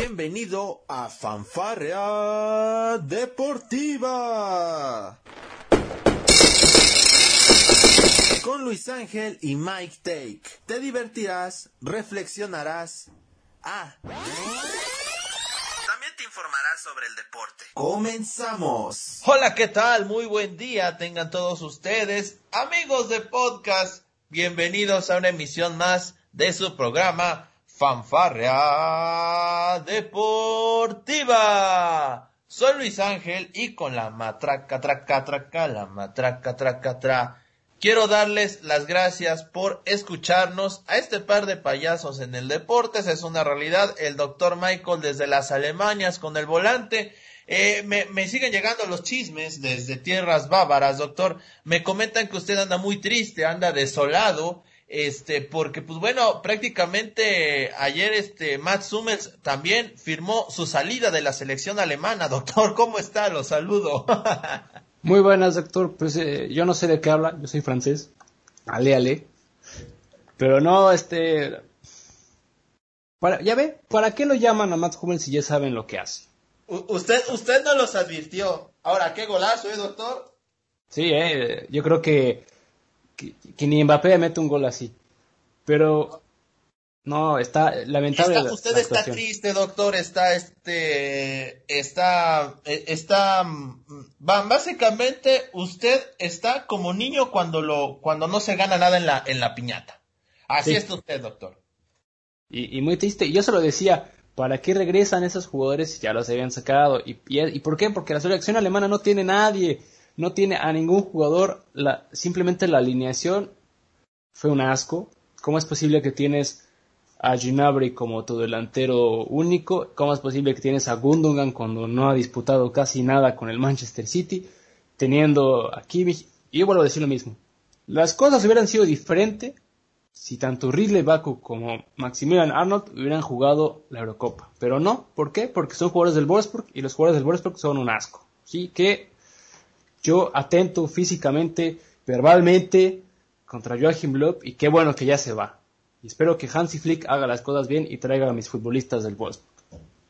Bienvenido a Fanfarrea Deportiva. Con Luis Ángel y Mike Take. Te divertirás, reflexionarás. Ah. También te informarás sobre el deporte. Comenzamos. Hola, ¿qué tal? Muy buen día tengan todos ustedes, amigos de podcast. Bienvenidos a una emisión más de su programa Fanfarrea Deportiva. Soy Luis Ángel y con la matraca, traca, traca, la matraca, traca, tra. Quiero darles las gracias por escucharnos a este par de payasos en el deporte. Es una realidad. El doctor Michael desde las Alemanias con el volante. Eh, me, siguen llegando los chismes desde tierras bávaras, doctor. Me comentan que usted anda muy triste, anda desolado este, porque pues bueno, prácticamente ayer este Matt Summers también firmó su salida de la selección alemana. Doctor, ¿cómo está? Lo saludo. Muy buenas, doctor. Pues eh, yo no sé de qué habla, yo soy francés. Ale, ale. Pero no, este... Para, ya ve, ¿para qué lo llaman a Matt Hummels si ya saben lo que hace? U usted, usted no los advirtió. Ahora, qué golazo, ¿eh, doctor? Sí, eh, yo creo que que, que, ni Mbappé mete un gol así. Pero no, está lamentable. Está, usted la está triste, doctor, está este está está básicamente usted está como niño cuando lo cuando no se gana nada en la en la piñata. Así sí. está usted, doctor. Y, y muy triste, yo se lo decía, ¿para qué regresan esos jugadores si ya los habían sacado? ¿Y, y, y por qué? Porque la selección alemana no tiene nadie no tiene a ningún jugador, la, simplemente la alineación fue un asco. ¿Cómo es posible que tienes a Ginabri como tu delantero único? ¿Cómo es posible que tienes a Gundogan cuando no ha disputado casi nada con el Manchester City? Teniendo a Kimmich, y yo vuelvo a decir lo mismo. Las cosas hubieran sido diferentes si tanto Ridley Baku como Maximilian Arnold hubieran jugado la Eurocopa. Pero no, ¿por qué? Porque son jugadores del Wolfsburg y los jugadores del Wolfsburg son un asco. Sí, que yo atento físicamente, verbalmente contra Joachim Löw y qué bueno que ya se va. Y espero que Hansi Flick haga las cosas bien y traiga a mis futbolistas del Wolfsburg.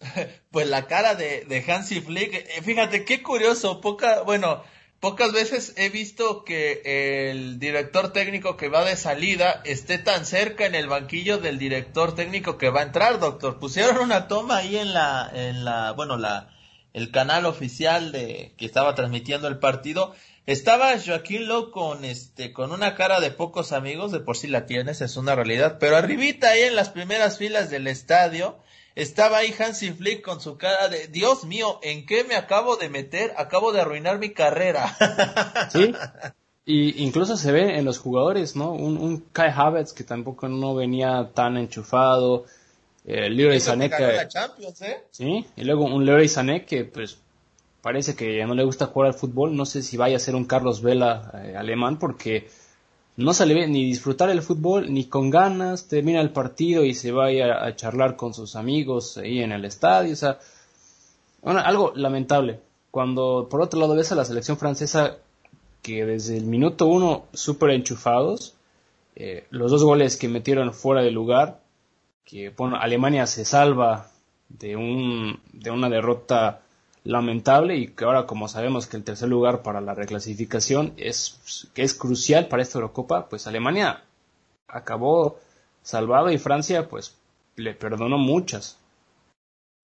Pues la cara de, de Hansi Flick, eh, fíjate qué curioso, poca, bueno, pocas veces he visto que el director técnico que va de salida esté tan cerca en el banquillo del director técnico que va a entrar, doctor. Pusieron una toma ahí en la, en la, bueno, la, el canal oficial de que estaba transmitiendo el partido, estaba Joaquín Lowe con este con una cara de pocos amigos, de por sí la tienes, es una realidad, pero arribita ahí en las primeras filas del estadio estaba ahí Hansi Flick con su cara de Dios mío, ¿en qué me acabo de meter? Acabo de arruinar mi carrera. Sí. Y incluso se ve en los jugadores, ¿no? Un, un Kai Havertz que tampoco no venía tan enchufado, eh, Leroy Sané que, ¿eh? sí y luego un Leroy Sané que pues parece que ya no le gusta jugar al fútbol. No sé si vaya a ser un Carlos Vela eh, alemán porque no se le ve ni disfrutar el fútbol ni con ganas termina el partido y se vaya a charlar con sus amigos ahí en el estadio. O sea bueno, algo lamentable. Cuando por otro lado ves a la selección francesa que desde el minuto uno súper enchufados eh, los dos goles que metieron fuera de lugar que bueno, Alemania se salva de, un, de una derrota lamentable y que ahora como sabemos que el tercer lugar para la reclasificación es, que es crucial para esta Eurocopa, pues Alemania acabó salvado y Francia pues le perdonó muchas.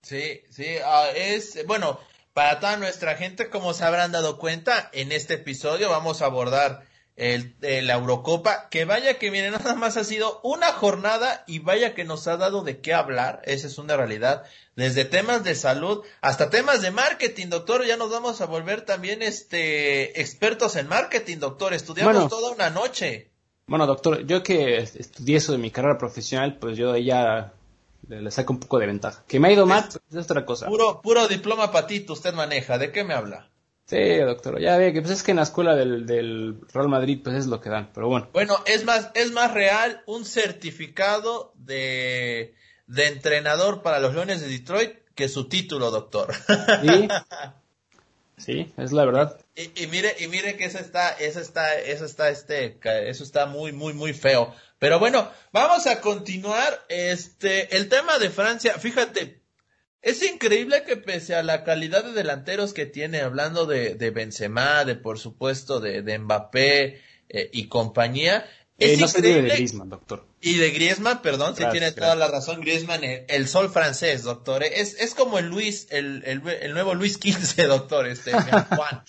Sí, sí, uh, es bueno, para toda nuestra gente, como se habrán dado cuenta, en este episodio vamos a abordar el, el, la Eurocopa, que vaya que viene, nada más ha sido una jornada y vaya que nos ha dado de qué hablar, esa es una realidad, desde temas de salud hasta temas de marketing, doctor, ya nos vamos a volver también este expertos en marketing, doctor, estudiamos bueno, toda una noche. Bueno, doctor, yo que estudié eso de mi carrera profesional, pues yo ya le, le saco un poco de ventaja. Que me ha ido mal, pues es otra cosa. Puro, puro diploma patito usted maneja, ¿de qué me habla? Sí, doctor, ya ve que pues es que en la escuela del, del, Real Madrid pues es lo que dan, pero bueno. Bueno, es más, es más real un certificado de, de entrenador para los Leones de Detroit que su título, doctor. Sí, sí es la verdad. Y, y, mire, y mire que eso está, eso está, eso está, este, eso está muy, muy, muy feo. Pero bueno, vamos a continuar, este, el tema de Francia, fíjate, Es increíble que pese a la calidad de delanteros que tiene, hablando de, de Benzema, de por supuesto de, de Mbappé eh, y compañía, es no increíble. de Griezmann, doctor. Y de Griezmann, perdón, si tiene toda la razón, Griezmann, el, sol francés, doctor. Es, es como el Luis, el, el, el nuevo Luis XV, doctor, este, Juan.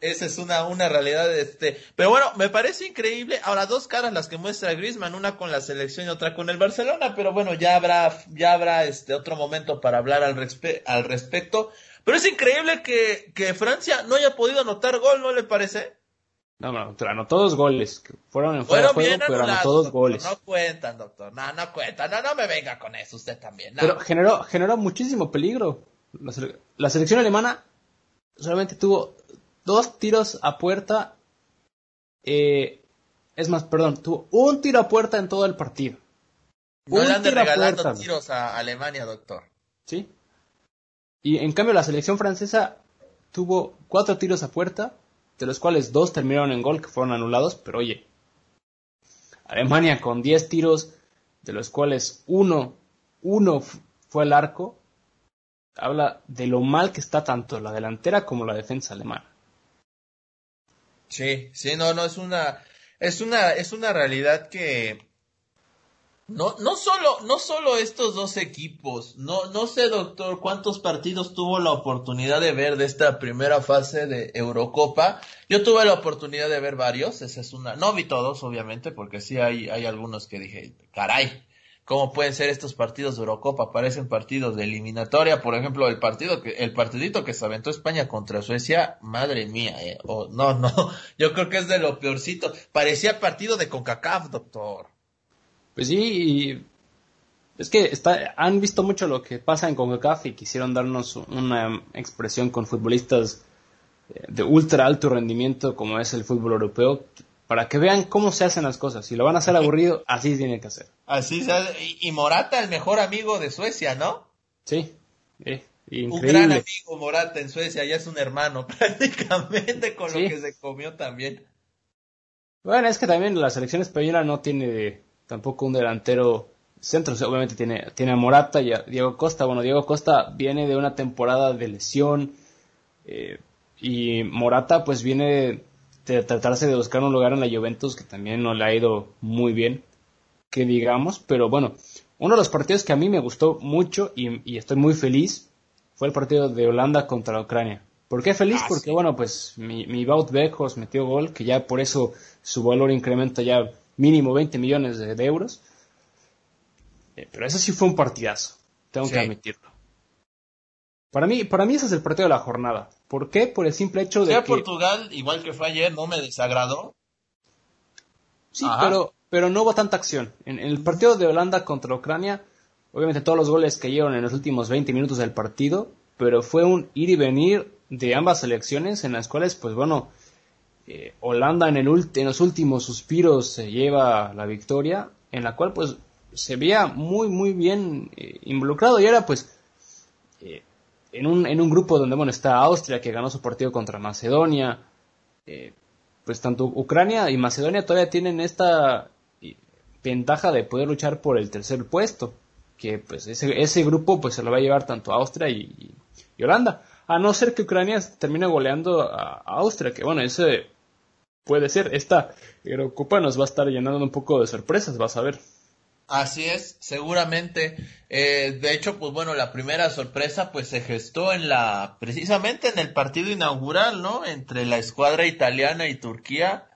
Esa es una, una realidad, este, pero bueno, me parece increíble. Ahora, dos caras las que muestra Griezmann, una con la selección y otra con el Barcelona, pero bueno, ya habrá, ya habrá este otro momento para hablar al, al respecto. Pero es increíble que, que Francia no haya podido anotar gol, ¿no le parece? No, no, anotó dos goles. Fueron en fuera juego, pero anotó dos goles. No cuentan, doctor. No, no cuentan. No, no me venga con eso usted también. Pero generó, generó muchísimo peligro. la selección alemana solamente tuvo dos tiros a puerta. Eh, es más, perdón, tuvo un tiro a puerta en todo el partido. No le de regalando tiros a Alemania, doctor. Sí. Y en cambio la selección francesa tuvo cuatro tiros a puerta, de los cuales dos terminaron en gol que fueron anulados, pero oye, Alemania con diez tiros, de los cuales uno, uno fue al arco, habla de lo mal que está tanto la delantera como la defensa alemana. Sí, sí, no, no, es una, es una, es una realidad que no, no solo, no solo estos dos equipos, no, no sé, doctor, cuántos partidos tuvo la oportunidad de ver de esta primera fase de Eurocopa. Yo tuve la oportunidad de ver varios, esa es una, no vi todos, obviamente, porque sí hay, hay algunos que dije, caray, cómo pueden ser estos partidos de Eurocopa, parecen partidos de eliminatoria, por ejemplo, el partido que, el partidito que se aventó España contra Suecia, madre mía, eh, no, no, yo creo que es de lo peorcito, parecía partido de CONCACAF, doctor. Pues sí, es que está, han visto mucho lo que pasa en CONCACAF y quisieron darnos una expresión con futbolistas eh, de ultra alto rendimiento como es el fútbol europeo, para que vean cómo se hacen las cosas. Si lo van a hacer aburrido, así tiene que hacer. Así se Y Morata, el mejor amigo de Suecia, ¿no? Sí, eh, Un gran amigo Morata en Suecia, ya es un hermano prácticamente con lo que se comió también. Bueno, es que también la selección española no tiene tampoco un delantero centro. obviamente tiene, tiene a Morata y a Diego Costa. Bueno, Diego Costa viene de una temporada de lesión eh, y Morata pues viene de tratarse de buscar un lugar en la Juventus que también no le ha ido muy bien, que digamos, pero bueno, uno de los partidos que a mí me gustó mucho y, estoy muy feliz fue el partido de Holanda contra Ucrania. ¿Por qué feliz? Ah, Porque bueno, pues mi, mi Wout metió gol, que ya por eso su valor incrementa ya mínimo 20 millones de, euros. Eh, pero eso sí fue un partidazo, tengo que admitirlo. Para mí, para mí ese es el partido de la jornada. ¿Por qué? Por el simple hecho de que... Portugal, igual que fue ayer, no me desagradó. Sí, pero, pero no hubo tanta acción. En, el partido de Holanda contra Ucrania, obviamente todos los goles cayeron en los últimos 20 minutos del partido, pero fue un ir y venir de ambas selecciones en las cuales, pues bueno, eh, Holanda en, el en los últimos suspiros se lleva la victoria, en la cual pues se veía muy muy bien eh, involucrado y era pues eh, en un, en un grupo donde bueno, está Austria, que ganó su partido contra Macedonia, eh, pues tanto Ucrania y Macedonia todavía tienen esta eh, ventaja de poder luchar por el tercer puesto, que pues ese, ese grupo pues se lo va a llevar tanto Austria y, Holanda, a no ser que Ucrania termine goleando a, Austria, que bueno, ese puede ser, esta Eurocopa nos va a estar llenando un poco de sorpresas, vas a ver. Así es, seguramente. Eh, de hecho, pues bueno, la primera sorpresa pues se gestó en la, precisamente en el partido inaugural, ¿no? Entre la escuadra italiana y Turquía.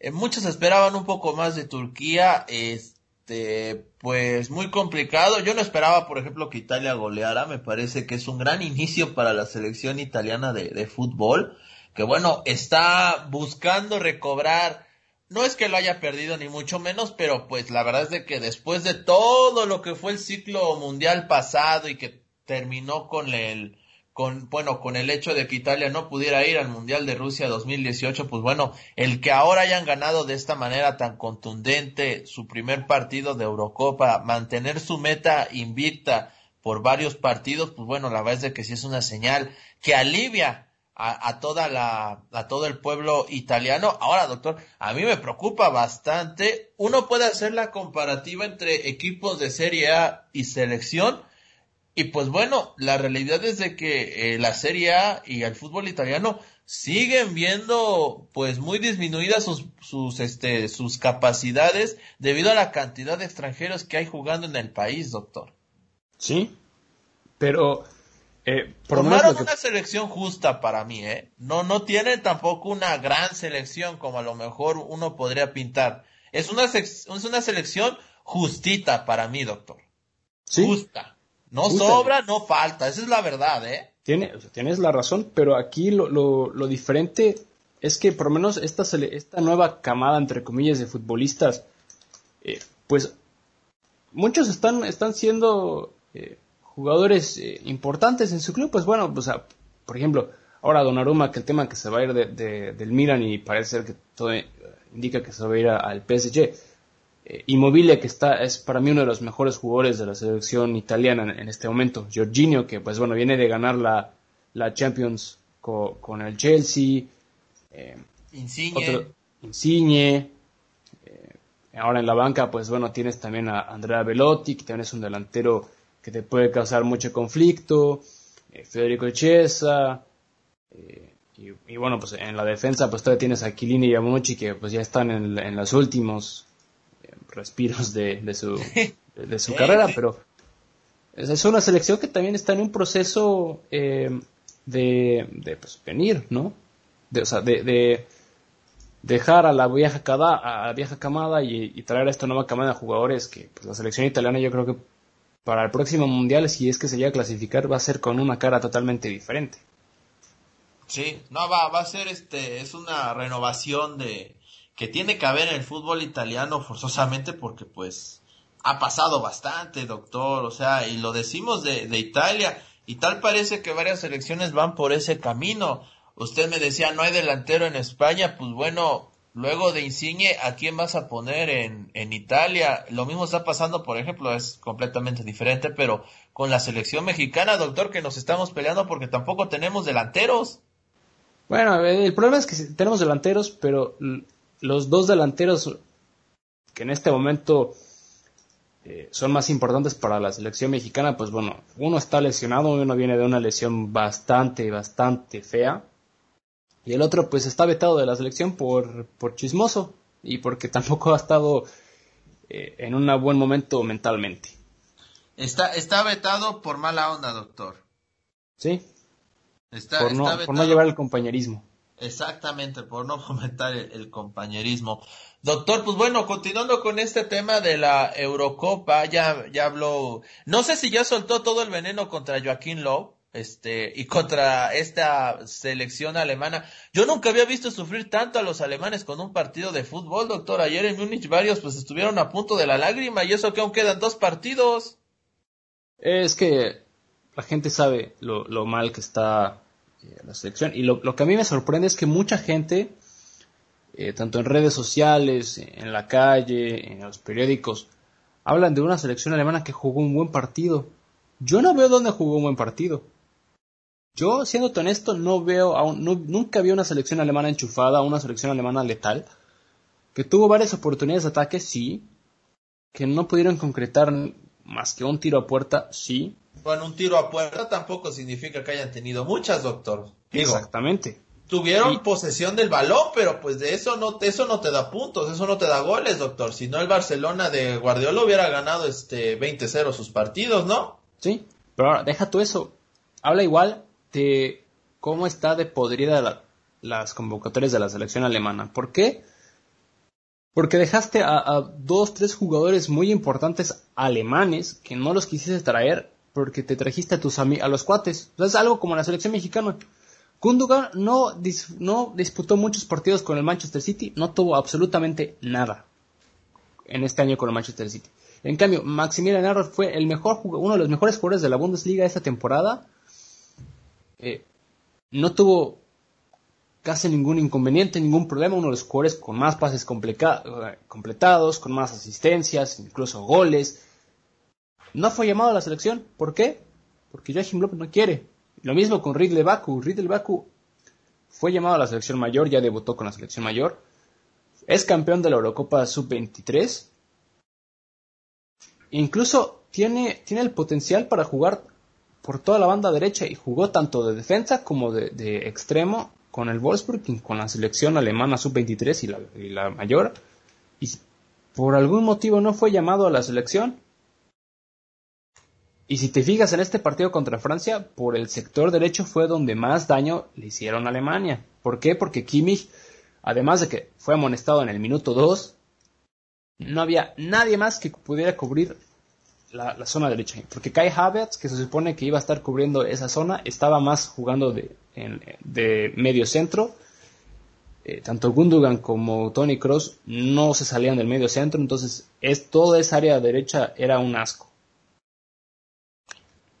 Eh, muchos esperaban un poco más de Turquía, este, pues muy complicado. Yo no esperaba, por ejemplo, que Italia goleara. Me parece que es un gran inicio para la selección italiana de, de fútbol, que bueno, está buscando recobrar no es que lo haya perdido ni mucho menos, pero pues la verdad es de que después de todo lo que fue el ciclo mundial pasado y que terminó con el con bueno, con el hecho de que Italia no pudiera ir al Mundial de Rusia 2018, pues bueno, el que ahora hayan ganado de esta manera tan contundente su primer partido de Eurocopa, mantener su meta invicta por varios partidos, pues bueno, la verdad es de que sí es una señal que alivia a, toda la, a todo el pueblo italiano. Ahora, doctor, a mí me preocupa bastante. Uno puede hacer la comparativa entre equipos de Serie A y selección, Y pues bueno, la realidad es de que eh, la Serie A y el fútbol italiano siguen viendo pues muy disminuidas sus, sus, este, sus capacidades debido a la cantidad de extranjeros que hay jugando en el país, doctor. Sí, pero eh, Formaron una selección justa para mí, ¿eh? No, no tienen tampoco una gran selección como a lo mejor uno podría pintar. Es una, es una selección justita para mí, doctor. ¿Sí? Justa. No sobra, no falta. Esa es la verdad, ¿eh? tienes la razón, pero aquí lo, lo, diferente es que por lo menos esta, esta nueva camada, entre comillas, de futbolistas, eh, pues muchos están, están siendo eh, jugadores eh, importantes en su club, pues bueno, pues, por ejemplo, ahora Donnarumma, que el tema que se va a ir de, del Milan y parece ser que todo indica que se va a ir al PSG, eh, Immobile, que está, es para mí uno de los mejores jugadores de la selección italiana en, este momento. Jorginho, que pues bueno, viene de ganar la, la Champions con el Chelsea. Eh, Insigne. Insigne. Eh, ahora en la banca, pues bueno, tienes también a Andrea Velotti, que también es un delantero que te puede causar mucho conflicto. Eh, Federico Chiesa. Y, bueno, pues en la defensa, pues todavía tienes a Kilini y a Mochi, que pues ya están en, en los últimos respiros de, de su, de, su carrera, pero es una selección que también está en un proceso eh, de, de pues, venir, ¿no? De, o sea, de, dejar a la vieja, cada, a la vieja camada y, traer a esta nueva camada de jugadores que pues, la selección italiana yo creo que para el próximo mundial, si es que se llega a clasificar, va a ser con una cara totalmente diferente. Sí, no, va, va a ser este, es una renovación de, que tiene que haber en el fútbol italiano forzosamente porque pues ha pasado bastante, doctor, o sea, y lo decimos de, de Italia, y tal parece que varias selecciones van por ese camino. Usted me decía, no hay delantero en España, pues bueno, luego de Insigne, ¿a quién vas a poner en, en Italia? Lo mismo está pasando, por ejemplo, es completamente diferente, pero con la selección mexicana, doctor, que nos estamos peleando porque tampoco tenemos delanteros. Bueno, el problema es que tenemos delanteros, pero los dos delanteros que en este momento eh, son más importantes para la selección mexicana, pues bueno, uno está lesionado, uno viene de una lesión bastante, bastante fea, y el otro pues está vetado de la selección por, por chismoso y porque tampoco ha estado eh, en un buen momento mentalmente. Está, está vetado por mala onda, doctor. Sí. Está, por, no, por no llevar el compañerismo. Exactamente, por no fomentar el, compañerismo. Doctor, pues bueno, continuando con este tema de la Eurocopa, ya, ya habló, no sé si ya soltó todo el veneno contra Joaquín Lowe, este, y contra esta selección alemana. Yo nunca había visto sufrir tanto a los alemanes con un partido de fútbol, doctor. Ayer en Múnich varios pues estuvieron a punto de la lágrima y eso que aún quedan dos partidos. Es que la gente sabe lo, mal que está eh, la selección. Y lo, que a mí me sorprende es que mucha gente, eh, tanto en redes sociales, en la calle, en los periódicos, hablan de una selección alemana que jugó un buen partido. Yo no veo dónde jugó un buen partido. Yo, siendo honesto, no veo, aún, nunca vi una selección alemana enchufada, una selección alemana letal, que tuvo varias oportunidades de ataque, sí, que no pudieron concretar más que un tiro a puerta, sí, bueno, un tiro a puerta tampoco significa que hayan tenido muchas, doctor. Exactamente. Tuvieron posesión del balón, pero pues de eso no, eso no te da puntos, eso no te da goles, doctor. Si no el Barcelona de Guardiola hubiera ganado este 20-0 sus partidos, ¿no? Sí, pero ahora deja tú eso. Habla igual de cómo está de podrida las convocatorias de la selección alemana. ¿Por qué? Porque dejaste a, dos, tres jugadores muy importantes alemanes que no los quisiste traer porque te trajiste a tus a los cuates. es algo como la selección mexicana. Gundogan no, no disputó muchos partidos con el Manchester City, no tuvo absolutamente nada en este año con el Manchester City. En cambio, Maximilian Arnold fue el mejor uno de los mejores jugadores de la Bundesliga esta temporada. Eh, no tuvo casi ningún inconveniente, ningún problema, uno de los jugadores con más pases completados, con más asistencias, incluso goles. No fue llamado a la selección. ¿Por qué? Porque Joachim López no quiere. Lo mismo con Ridley Baku. Ridley Baku fue llamado a la selección mayor, ya debutó con la selección mayor. Es campeón de la Eurocopa Sub-23. Incluso tiene, tiene el potencial para jugar por toda la banda derecha y jugó tanto de defensa como de, extremo con el Wolfsburg y con la selección alemana sub-23 y la, y la mayor. Y por algún motivo no fue llamado a la selección. Y si te fijas en este partido contra Francia, por el sector derecho fue donde más daño le hicieron a Alemania. ¿Por qué? Porque Kimmich, además de que fue amonestado en el minuto 2, no había nadie más que pudiera cubrir la, zona derecha. Porque Kai Havertz, que se supone que iba a estar cubriendo esa zona, estaba más jugando de, de medio centro. Eh, tanto Gundogan como Tony Cross no se salían del medio centro, entonces es, toda esa área derecha era un asco.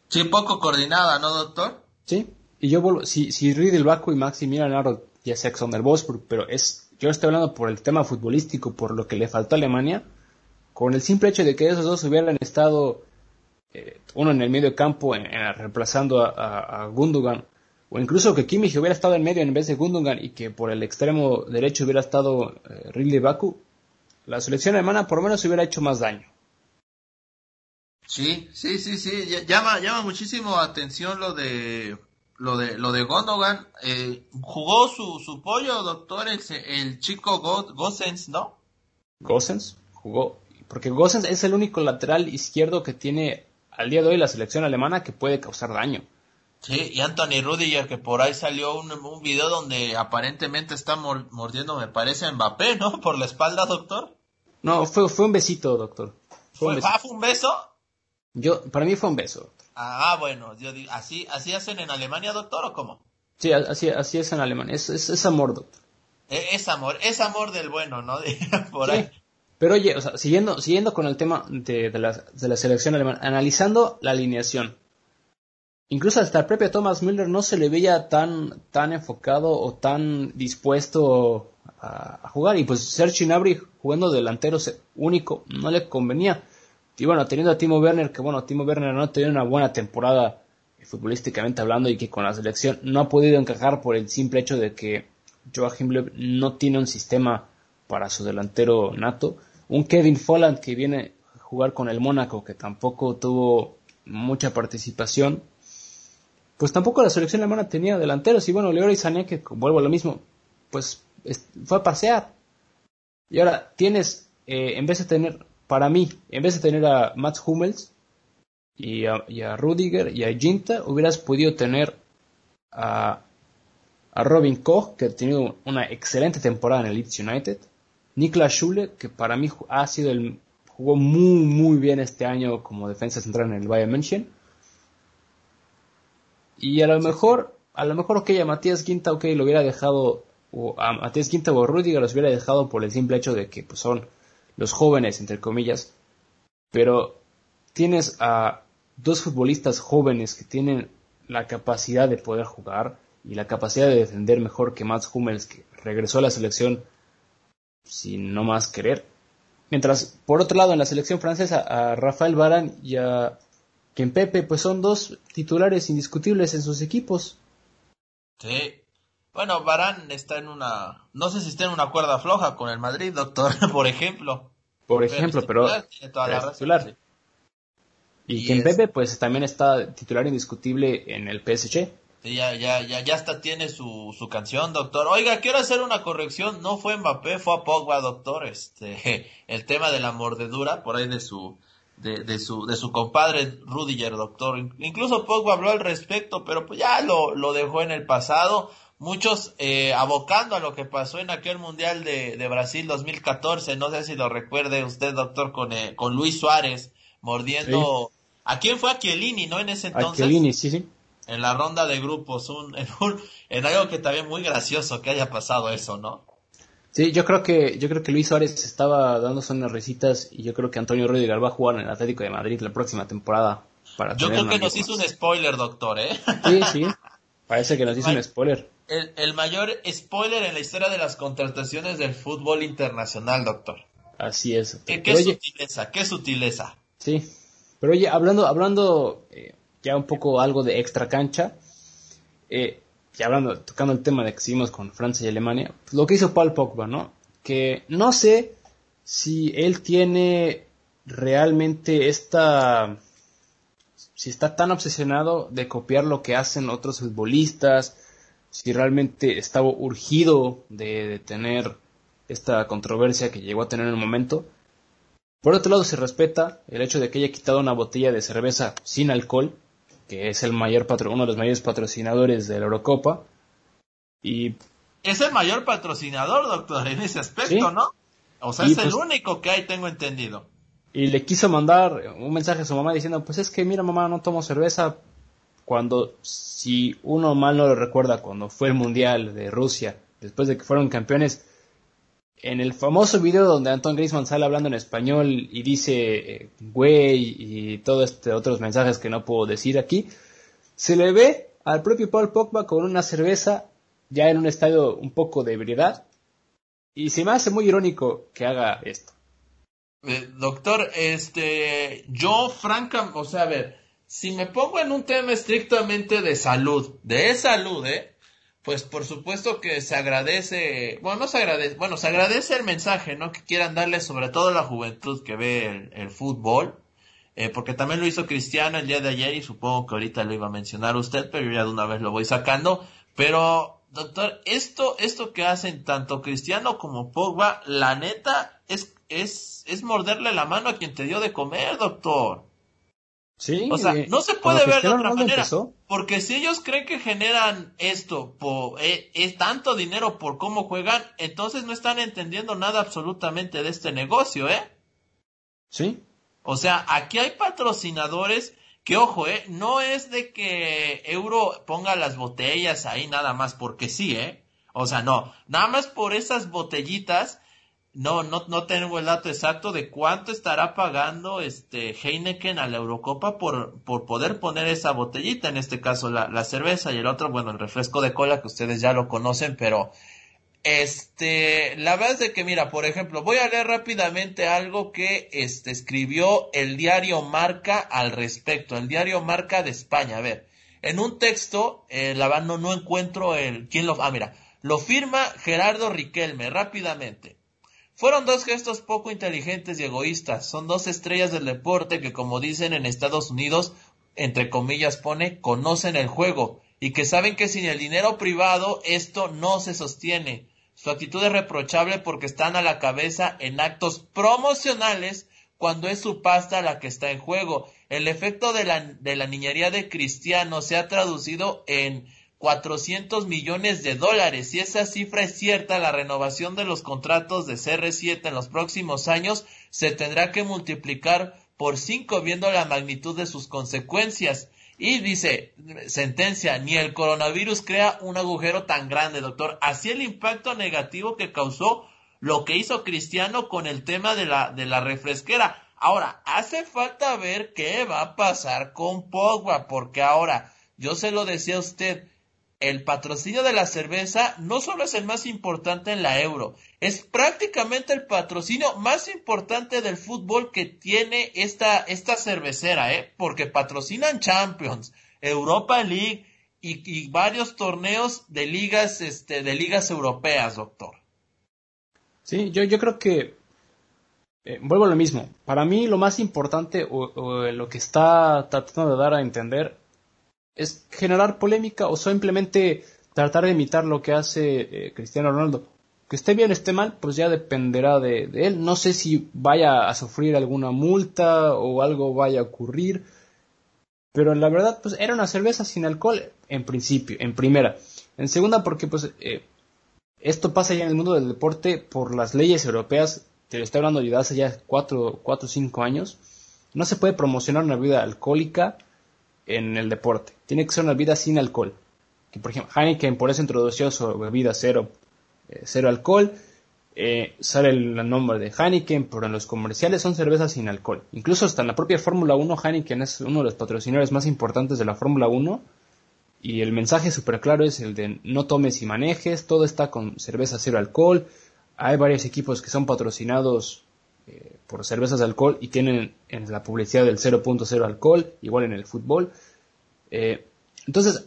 Sí, poco coordinada, ¿no, doctor? Sí, y yo vuelvo, si, si Riedel Baku y Maximilian Arnold ya que son del Wolfsburg, pero es, yo estoy hablando por el tema futbolístico, por lo que le faltó a Alemania, con el simple hecho de que esos dos hubieran estado, eh, uno en el medio campo, en, reemplazando a, Gundogan, o incluso que Kimmich hubiera estado en medio en vez de Gundogan y que por el extremo derecho hubiera estado eh, Ridley Baku, la selección alemana por lo menos hubiera hecho más daño. Sí, sí, sí, sí, llama, llama muchísimo atención lo de lo de lo de Gondogan. Eh, jugó su, su pollo, doctor, el, el chico Gossens, ¿no? Gossens jugó, porque Gossens es el único lateral izquierdo que tiene al día de hoy la selección alemana que puede causar daño. Sí, y Anthony Rudiger, que por ahí salió un, un video donde aparentemente está mordiendo, me parece, a Mbappé, ¿no? Por la espalda, doctor. No, fue, fue un besito, doctor. ¿Fue, un, ¿Fue ah, un beso? Yo, para mí fue un beso. Ah, bueno, yo digo, ¿así, ¿así hacen en Alemania, doctor, o cómo? Sí, así, así es en Alemania, es, es, amor, doctor. E, es, amor, es amor del bueno, ¿no? Por ahí. Pero oye, o sea, siguiendo, siguiendo con el tema de, de, la, de la selección alemana, analizando la alineación, incluso hasta el propio Thomas Müller no se le veía tan, tan enfocado o tan dispuesto a, a jugar. Y pues Serge Gnabry jugando delantero único no le convenía. Y bueno, teniendo a Timo Werner, que bueno, Timo Werner no ha tenido una buena temporada futbolísticamente hablando y que con la selección no ha podido encajar por el simple hecho de que Joachim Löw no tiene un sistema para su delantero nato. Un Kevin Folland que viene a jugar con el Mónaco, que tampoco tuvo mucha participación. Pues tampoco la selección alemana tenía delanteros. Y bueno, Leroy Sané, que vuelvo a lo mismo, pues fue a pasear. Y ahora tienes, eh, en vez de tener para mí, en vez de tener a Mats Hummels y a, Rudiger y a Ginta, hubieras podido tener a, Robin Koch, que ha tenido una excelente temporada en el Leeds United, Niklas Schule, que para mí ha sido el, jugó muy, muy bien este año como defensa central en el Bayern München. Y a lo mejor, a lo mejor, ok, a Matías Ginta, ok, lo hubiera dejado, o a Matías Ginta o a Rudiger los hubiera dejado por el simple hecho de que pues, son los jóvenes, entre comillas, pero tienes a dos futbolistas jóvenes que tienen la capacidad de poder jugar y la capacidad de defender mejor que Mats Hummels, que regresó a la selección sin no más querer. Mientras, por otro lado, en la selección francesa, a Rafael Varane y a Kempepe, pues son dos titulares indiscutibles en sus equipos. Sí, bueno, Barán está en una, no sé si está en una cuerda floja con el Madrid, doctor, por ejemplo. Por ejemplo, pero, es titular. Y, que Pepe, pues también está titular indiscutible en el PSG. Ya, ya, ya, ya hasta tiene su, su canción, doctor. Oiga, quiero hacer una corrección. No fue Mbappé, fue a Pogba, doctor. Este, el tema de la mordedura, por ahí de su, de, de su, de su compadre Rudiger, doctor. Incluso Pogba habló al respecto, pero pues ya lo, lo dejó en el pasado muchos eh, abocando a lo que pasó en aquel Mundial de, de, Brasil 2014, no sé si lo recuerde usted, doctor, con, eh, con Luis Suárez mordiendo... ¿A quién fue? A Chiellini, ¿no? En ese entonces. A sí, sí. En la ronda de grupos, un, en, un, en algo que también muy gracioso que haya pasado eso, ¿no? Sí, yo creo que yo creo que Luis Suárez estaba dando unas risitas y yo creo que Antonio Rudiger va a jugar en el Atlético de Madrid la próxima temporada. Para yo creo que nos hizo un spoiler, doctor, ¿eh? Sí, sí. Parece que nos hizo un spoiler el, mayor spoiler en la historia de las contrataciones del fútbol internacional, doctor. Así es. ¿Qué, qué sutileza? ¿Qué sutileza? Sí. Pero oye, hablando, hablando eh, ya un poco algo de extra cancha, eh, ya hablando, tocando el tema de que seguimos con Francia y Alemania, pues lo que hizo Paul Pogba, ¿no? Que no sé si él tiene realmente esta si está tan obsesionado de copiar lo que hacen otros futbolistas, si realmente estaba urgido de, tener esta controversia que llegó a tener en un momento. Por otro lado, se respeta el hecho de que haya quitado una botella de cerveza sin alcohol, que es el mayor uno de los mayores patrocinadores de la Eurocopa. Y es el mayor patrocinador, doctor, en ese aspecto, ¿no? O sea, es el pues único que hay, tengo entendido. Y le quiso mandar un mensaje a su mamá diciendo, pues es que mira mamá, no tomo cerveza. Cuando, si uno mal no lo recuerda, cuando fue el Mundial de Rusia, después de que fueron campeones, en el famoso video donde Anton Griezmann sale hablando en español y dice güey y todos este otros mensajes que no puedo decir aquí, se le ve al propio Paul Pogba con una cerveza ya en un estadio un poco de ebriedad y se me hace muy irónico que haga esto. Eh, doctor, este, yo franca, o sea, a ver, si me pongo en un tema estrictamente de salud, de salud, ¿eh? Pues por supuesto que se agradece, bueno, no se agradece, bueno, se agradece el mensaje, ¿no? Que quieran darle sobre todo a la juventud que ve el, fútbol, eh, porque también lo hizo Cristiano el día de ayer y supongo que ahorita lo iba a mencionar usted, pero ya de una vez lo voy sacando, pero doctor, esto, esto que hacen tanto Cristiano como Pogba, la neta, es, es, es morderle la mano a quien te dio de comer, doctor. Sí, o sea, no se puede ver de otra manera. Porque si ellos creen que generan esto, por, eh, es tanto dinero por cómo juegan, entonces no están entendiendo nada absolutamente de este negocio, ¿eh? Sí. O sea, aquí hay patrocinadores que ojo, eh, no es de que Euro ponga las botellas ahí nada más porque sí, eh. O sea, no, nada más por esas botellitas, no, no, no tengo el dato exacto de cuánto estará pagando este Heineken a la Eurocopa por, por poder poner esa botellita, en este caso la, la cerveza y el otro, bueno, el refresco de cola que ustedes ya lo conocen, pero este, la verdad es de que, mira, por ejemplo, voy a leer rápidamente algo que este, escribió el diario Marca al respecto, el diario Marca de España. A ver, en un texto, eh, la verdad no, encuentro el, quién lo, ah, mira, lo firma Gerardo Riquelme, rápidamente. Fueron dos gestos poco inteligentes y egoístas. Son dos estrellas del deporte que, como dicen en Estados Unidos, entre comillas pone, conocen el juego y que saben que sin el dinero privado esto no se sostiene. Su actitud es reprochable porque están a la cabeza en actos promocionales cuando es su pasta la que está en juego. El efecto de la, de la niñería de Cristiano se ha traducido en 400 millones de dólares. Si esa cifra es cierta, la renovación de los contratos de CR7 en los próximos años se tendrá que multiplicar por 5 viendo la magnitud de sus consecuencias. Y dice, sentencia, ni el coronavirus crea un agujero tan grande, doctor. Así el impacto negativo que causó lo que hizo Cristiano con el tema de la, de la refresquera. Ahora, hace falta ver qué va a pasar con Pogba, porque ahora, yo se lo decía a usted, el patrocinio de la cerveza no solo es el más importante en la euro, es prácticamente el patrocinio más importante del fútbol que tiene esta, esta cervecera, ¿eh? porque patrocinan Champions, Europa League y, varios torneos de ligas, este, de ligas europeas, doctor. Sí, yo, yo creo que eh, vuelvo a lo mismo. Para mí lo más importante o lo que está tratando de dar a entender es generar polémica o simplemente tratar de imitar lo que hace eh, Cristiano Ronaldo. Que esté bien o esté mal, pues ya dependerá de, él. No sé si vaya a sufrir alguna multa o algo vaya a ocurrir. Pero la verdad, pues era una cerveza sin alcohol en principio, en primera. En segunda, porque pues eh, esto pasa ya en el mundo del deporte por las leyes europeas. Te lo estoy hablando de hace ya 4 o 5 años. No se puede promocionar una vida alcohólica en el deporte. Tiene que ser una bebida sin alcohol. Que por ejemplo, Heineken por eso introdució su bebida cero, eh, cero alcohol. Eh, sale el nombre de Heineken, pero en los comerciales son cervezas sin alcohol. Incluso hasta en la propia Fórmula 1, Heineken es uno de los patrocinadores más importantes de la Fórmula 1. Y el mensaje súper claro es el de no tomes y manejes, todo está con cerveza cero alcohol. Hay varios equipos que son patrocinados eh, por cervezas de alcohol y tienen en la publicidad del 0.0 alcohol, igual en el fútbol. Eh, entonces,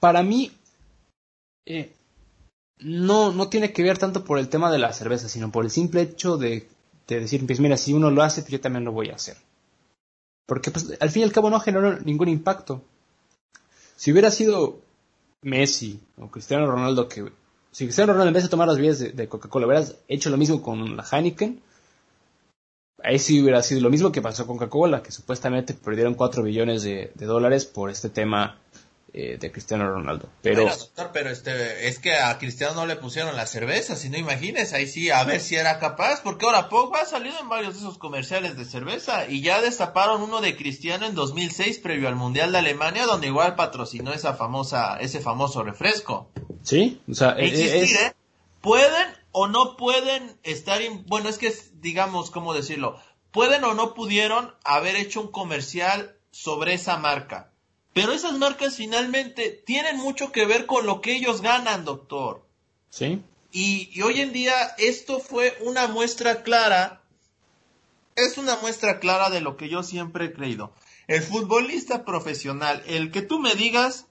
para mí, eh, no, no tiene que ver tanto por el tema de la cerveza, sino por el simple hecho de, decir, pues mira, si uno lo hace, pues yo también lo voy a hacer. Porque pues, al fin y al cabo no generó ningún impacto. Si hubiera sido Messi o Cristiano Ronaldo que... Si Cristiano Ronaldo en vez de tomar las vías de, Coca-Cola hubieras hecho lo mismo con la Heineken, ahí sí hubiera sido lo mismo que pasó con Coca-Cola, que supuestamente perdieron 4 billones de, dólares por este tema eh, de Cristiano Ronaldo. Pero, doctor, pero este, es que a Cristiano no le pusieron la cerveza, si no imagines, ahí sí, a ver si era capaz, porque ahora Pogba ha salido en varios de esos comerciales de cerveza y ya destaparon uno de Cristiano en 2006 previo al Mundial de Alemania, donde igual patrocinó esa famosa, ese famoso refresco. Sí, o sea, es... ¿eh? Pueden o no pueden estar, bueno, es que digamos, ¿cómo decirlo? Pueden o no pudieron haber hecho un comercial sobre esa marca. Pero esas marcas finalmente tienen mucho que ver con lo que ellos ganan, doctor. Sí. Y, y hoy en día esto fue una muestra clara, es una muestra clara de lo que yo siempre he creído. El futbolista profesional, el que tú me digas,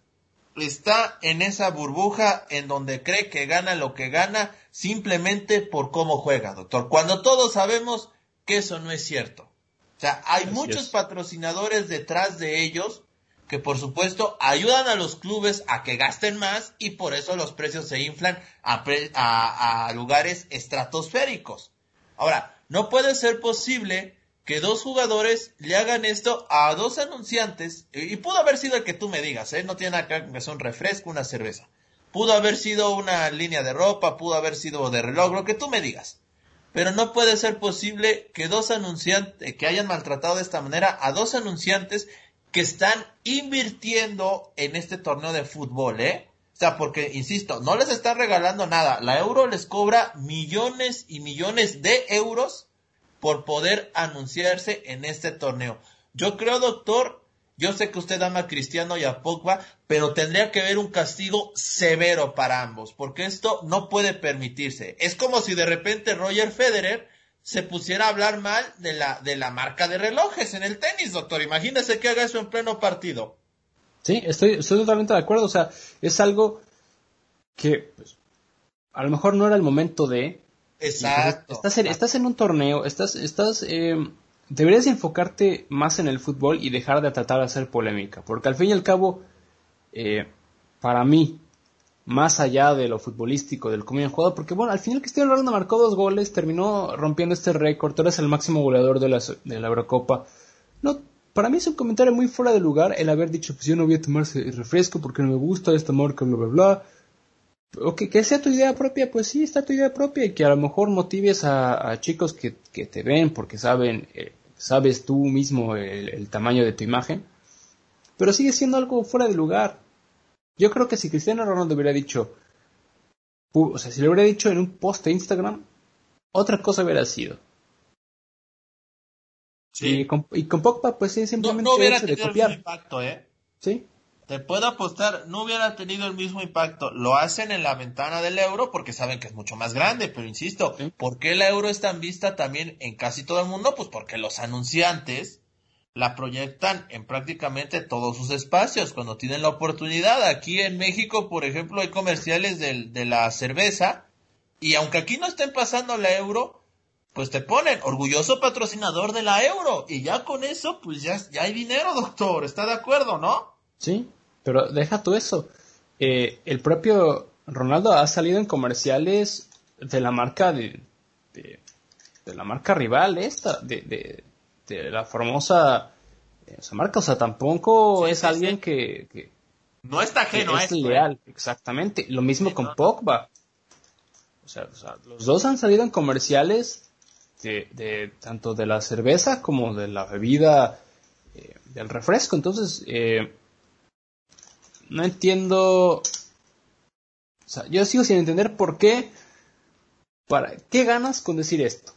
está en esa burbuja en donde cree que gana lo que gana simplemente por cómo juega, doctor. Cuando todos sabemos que eso no es cierto. O sea, hay muchos patrocinadores detrás de ellos que por supuesto ayudan a los clubes a que gasten más y por eso los precios se inflan a, a lugares estratosféricos. Ahora, no puede ser posible que dos jugadores le hagan esto a dos anunciantes, y pudo haber sido el que tú me digas, ¿eh? no tiene nada que ver con un refresco, una cerveza. Pudo haber sido una línea de ropa, pudo haber sido de reloj, lo que tú me digas. Pero no puede ser posible que dos anunciantes, que hayan maltratado de esta manera a dos anunciantes que están invirtiendo en este torneo de fútbol, ¿eh? O sea, porque, insisto, no les están regalando nada. La euro les cobra millones y millones de euros por poder anunciarse en este torneo. Yo creo, doctor, yo sé que usted ama a Cristiano y a Pogba, pero tendría que haber un castigo severo para ambos, porque esto no puede permitirse. Es como si de repente Roger Federer se pusiera a hablar mal de la, de la marca de relojes en el tenis, doctor. Imagínese que haga eso en pleno partido. Sí, estoy, estoy totalmente de acuerdo. O sea, es algo que pues, a lo mejor no era el momento de, Exacto. Estás en, estás en un torneo, estás, estás, eh, deberías enfocarte más en el fútbol y dejar de tratar de hacer polémica, porque al fin y al cabo, eh, para mí, más allá de lo futbolístico, del cómo han jugado, porque bueno, al final Cristiano Ronaldo marcó dos goles, terminó rompiendo este récord, tú eres el máximo goleador de la, de la Eurocopa. No, para mí es un comentario muy fuera de lugar el haber dicho, pues yo no voy a tomarse el refresco porque no me gusta esta marca, bla, bla, bla o que, sea tu idea propia, pues sí, está tu idea propia y que a lo mejor motives a, chicos que, te ven porque saben, eh, sabes tú mismo el, tamaño de tu imagen, pero sigue siendo algo fuera de lugar. Yo creo que si Cristiano Ronaldo hubiera dicho, o sea, si lo hubiera dicho en un post de Instagram, otra cosa hubiera sido. Sí. Y, con, y con Pogba, pues sí, simplemente no, hubiera tenido el impacto, ¿eh? Sí. Te puedo apostar, no hubiera tenido el mismo impacto. Lo hacen en la ventana del euro porque saben que es mucho más grande, pero insisto, ¿por qué la euro es tan vista también en casi todo el mundo? Pues porque los anunciantes la proyectan en prácticamente todos sus espacios cuando tienen la oportunidad. Aquí en México, por ejemplo, hay comerciales de, de la cerveza y aunque aquí no estén pasando la euro, pues te ponen orgulloso patrocinador de la euro y ya con eso, pues ya, ya hay dinero, doctor. ¿Está de acuerdo, no? Sí, pero deja tú eso. Eh, el propio Ronaldo ha salido en comerciales de la marca de, de, la marca rival esta, de, de, la famosa esa marca. O sea, tampoco es alguien Que, no está ajeno es ¿eh? leal, exactamente. Lo mismo con Pogba. O sea, los dos han salido en comerciales de, tanto de la cerveza como de la bebida eh, del refresco. Entonces, eh, no entiendo. O sea, yo sigo sin entender por qué. Para, ¿Qué ganas con decir esto?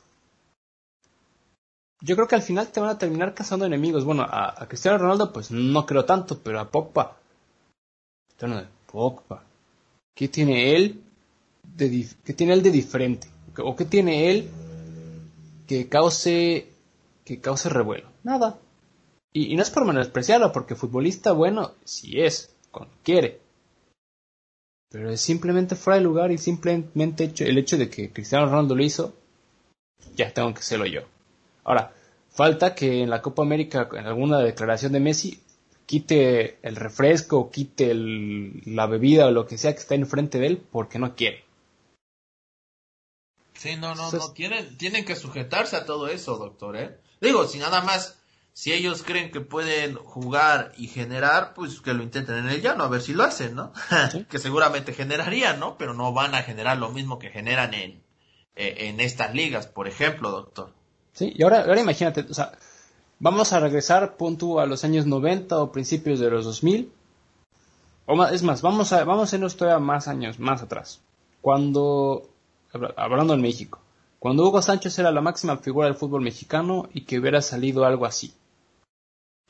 Yo creo que al final te van a terminar cazando enemigos. Bueno, a, Cristiano Ronaldo, pues no creo tanto, pero a Pogba. Pogba. ¿Qué tiene él de, qué tiene él de diferente? ¿O qué tiene él que cause, que cause revuelo? Nada. Y, y no es por menospreciarlo, porque futbolista bueno, sí es quiere. Pero es simplemente fuera de lugar y simplemente el hecho de que Cristiano Ronaldo lo hizo, ya tengo que hacerlo yo. Ahora, Falta que en la Copa América, en alguna declaración de Messi, quite el refresco, quite la bebida o lo que sea que está enfrente de él porque no quiere. Sí, no, no, no, tienen, tienen que sujetarse a todo eso, doctor, ¿eh? Digo, si nada más, si ellos creen que pueden jugar y generar, pues que lo intenten en el llano, a ver si lo hacen, ¿no? que seguramente generarían, ¿no? Pero no van a generar lo mismo que generan en, eh, en estas ligas, por ejemplo, doctor. Sí, y ahora, ahora imagínate, o sea, vamos a regresar, punto, a los años 90 o principios de los 2000. O más, es más, vamos a, vamos a irnos todavía más años, más atrás. Cuando, hablando en México, cuando Hugo Sánchez era la máxima figura del fútbol mexicano y que hubiera salido algo así.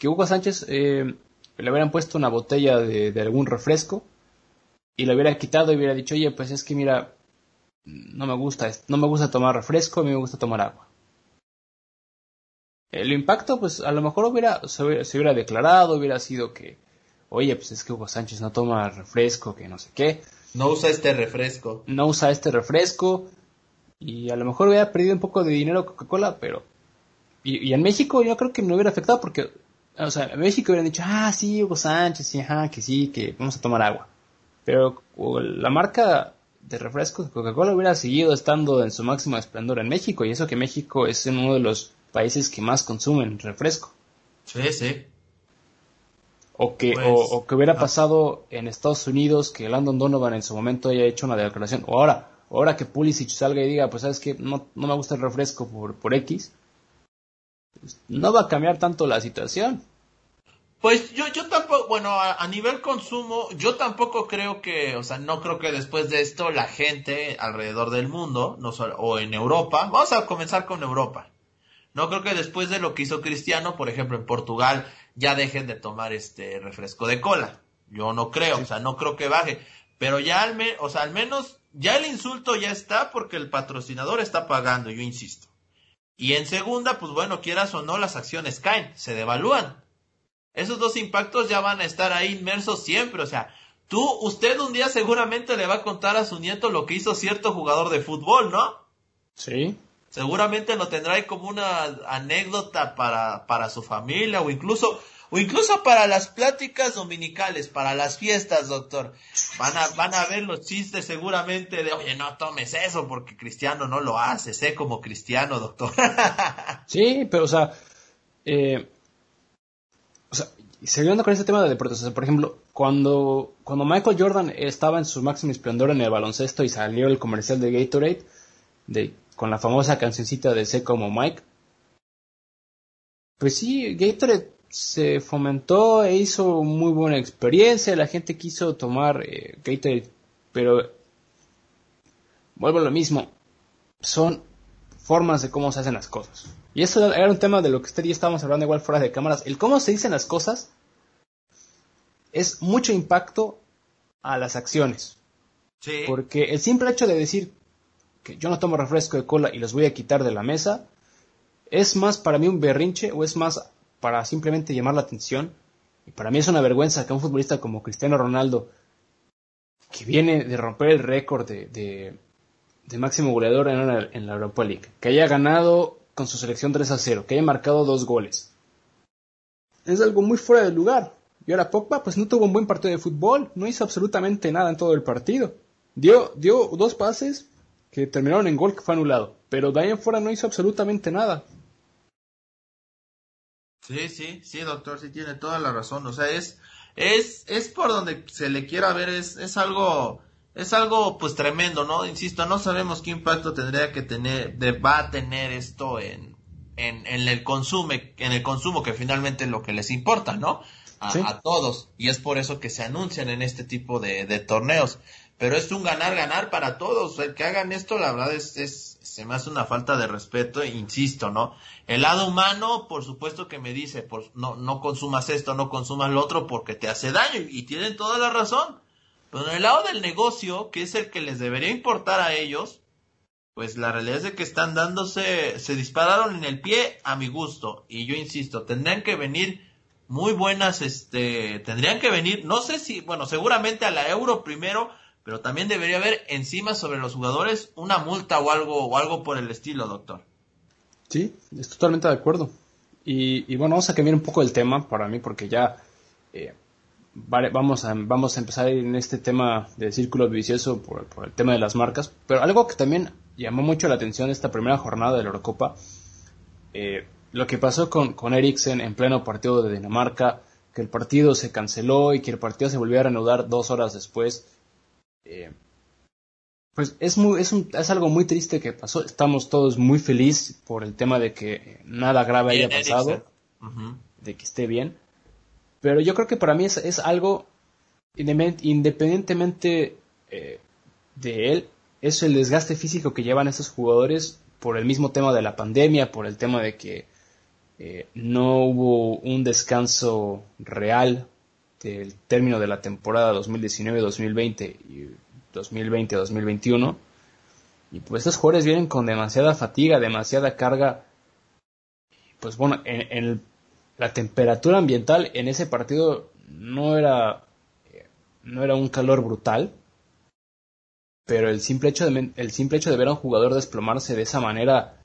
Que Hugo Sánchez eh, le hubieran puesto una botella de, de algún refresco y le hubiera quitado y hubiera dicho, oye, pues es que mira, no me gusta, no me gusta tomar refresco, a mí me gusta tomar agua. El impacto, pues a lo mejor hubiera, se, hubiera, declarado, hubiera sido que, oye, pues es que Hugo Sánchez no toma refresco, que no sé qué. No usa este refresco. No usa este refresco. Y a lo mejor hubiera perdido un poco de dinero Coca-Cola, pero... Y, en México yo creo que no hubiera afectado porque, o sea, en México hubieran dicho, ah, sí, Hugo Sánchez, sí, ajá, que sí, que vamos a tomar agua. Pero la marca de refrescos Coca-Cola hubiera seguido estando en su máximo esplendor en México, y eso que México es uno de los países que más consumen refresco. Sí, sí. O que, o, pues, que hubiera pasado en Estados Unidos que Landon Donovan en su momento haya hecho una declaración, o ahora, ahora que Pulisic salga y diga, pues sabes que no, no me gusta el refresco por, por X, pues, no va a cambiar tanto la situación. Pues yo, yo tampoco, bueno, a, nivel consumo, yo tampoco creo que, o sea, no creo que después de esto la gente alrededor del mundo, no solo, o en Europa, vamos a comenzar con Europa. No creo que después de lo que hizo Cristiano, por ejemplo, en Portugal, ya dejen de tomar este refresco de cola. Yo no creo, o sea, no creo que baje. Pero ya al, o sea, al menos, ya el insulto ya está porque el patrocinador está pagando, yo insisto. Y en segunda, pues bueno, quieras o no, las acciones caen, se devalúan esos dos impactos ya van a estar ahí inmersos siempre. O sea, tú, usted un día seguramente le va a contar a su nieto lo que hizo cierto jugador de fútbol, ¿no? Sí. Seguramente lo tendrá ahí como una anécdota para, para su familia o incluso, o incluso para las pláticas dominicales, para las fiestas, doctor. Van a, van a ver los chistes seguramente de, oye, no tomes eso porque Cristiano no lo hace, sé como Cristiano, doctor. sí, pero o sea, eh, o sea, siguiendo con este tema de deportes, por ejemplo, cuando, cuando Michael Jordan estaba en su máximo esplendor en el baloncesto y salió el comercial de Gatorade, de, con la famosa cancioncita de Sé como Mike, pues sí, Gatorade se fomentó e hizo muy buena experiencia, la gente quiso tomar eh, Gatorade, pero vuelvo a lo mismo, son formas de cómo se hacen las cosas. Y eso era un tema de lo que usted y yo estábamos hablando igual fuera de cámaras. El cómo se dicen las cosas es mucho impacto a las acciones. Sí. Porque el simple hecho de decir que yo no tomo refresco de cola y los voy a quitar de la mesa es más para mí un berrinche o es más para simplemente llamar la atención. Y para mí es una vergüenza que un futbolista como Cristiano Ronaldo, que viene de romper el récord de máximo goleador en la, Europa League, que haya ganado con su selección 3 a 0, que haya marcado dos goles. Es algo muy fuera de lugar. Y ahora Pogba pues no tuvo un buen partido de fútbol, no hizo absolutamente nada en todo el partido. Dio, dio dos pases que terminaron en gol que fue anulado, pero de fuera no hizo absolutamente nada. Sí, sí, sí, doctor, sí tiene toda la razón. O sea, es, es, es por donde se le quiera ver, es, es algo es algo pues tremendo, ¿no? Insisto, no sabemos qué impacto tendría que tener, de, va a tener esto en, en, en, el consumo, en el consumo que finalmente es lo que les importa, ¿no? A, todos. Y es por eso que se anuncian en este tipo de, de torneos. Pero es un ganar-ganar para todos. El que hagan esto, la verdad, es, es, se me hace una falta de respeto, insisto, ¿no? El lado humano, por supuesto que me dice, pues, no, no consumas esto, no consumas lo otro porque te hace daño. Y tienen toda la razón pero en el lado del negocio, que es el que les debería importar a ellos, pues la realidad es de que están dándose, se dispararon en el pie a mi gusto. Y yo insisto, tendrían que venir muy buenas, este, tendrían que venir, no sé si, bueno, seguramente a la euro primero, pero también debería haber encima sobre los jugadores una multa o algo, o algo por el estilo, doctor. Sí, es totalmente de acuerdo. Y, bueno, vamos a cambiar un poco el tema para mí porque ya eh, vamos, a, vamos a empezar en este tema de círculo vicioso por, el tema de las marcas. Pero algo que también llamó mucho la atención esta primera jornada de la Eurocopa, eh, lo que pasó con, con Eriksen en pleno partido de Dinamarca, que el partido se canceló y que el partido se volvió a reanudar dos horas después. Eh, pues es, muy, es, un, es algo muy triste que pasó. Estamos todos muy felices por el tema de que nada grave haya pasado, de que esté bien. Pero yo creo que para mí es, es algo, independientemente eh, de él, es el desgaste físico que llevan estos jugadores por el mismo tema de la pandemia, por el tema de que eh, no hubo un descanso real del término de la temporada 2019-2020 y 2020-2021. Y pues estos jugadores vienen con demasiada fatiga, demasiada carga. Pues bueno, en, la temperatura ambiental en ese partido no era, no era un calor brutal. Pero el simple hecho de, el simple hecho de ver a un jugador desplomarse de esa manera,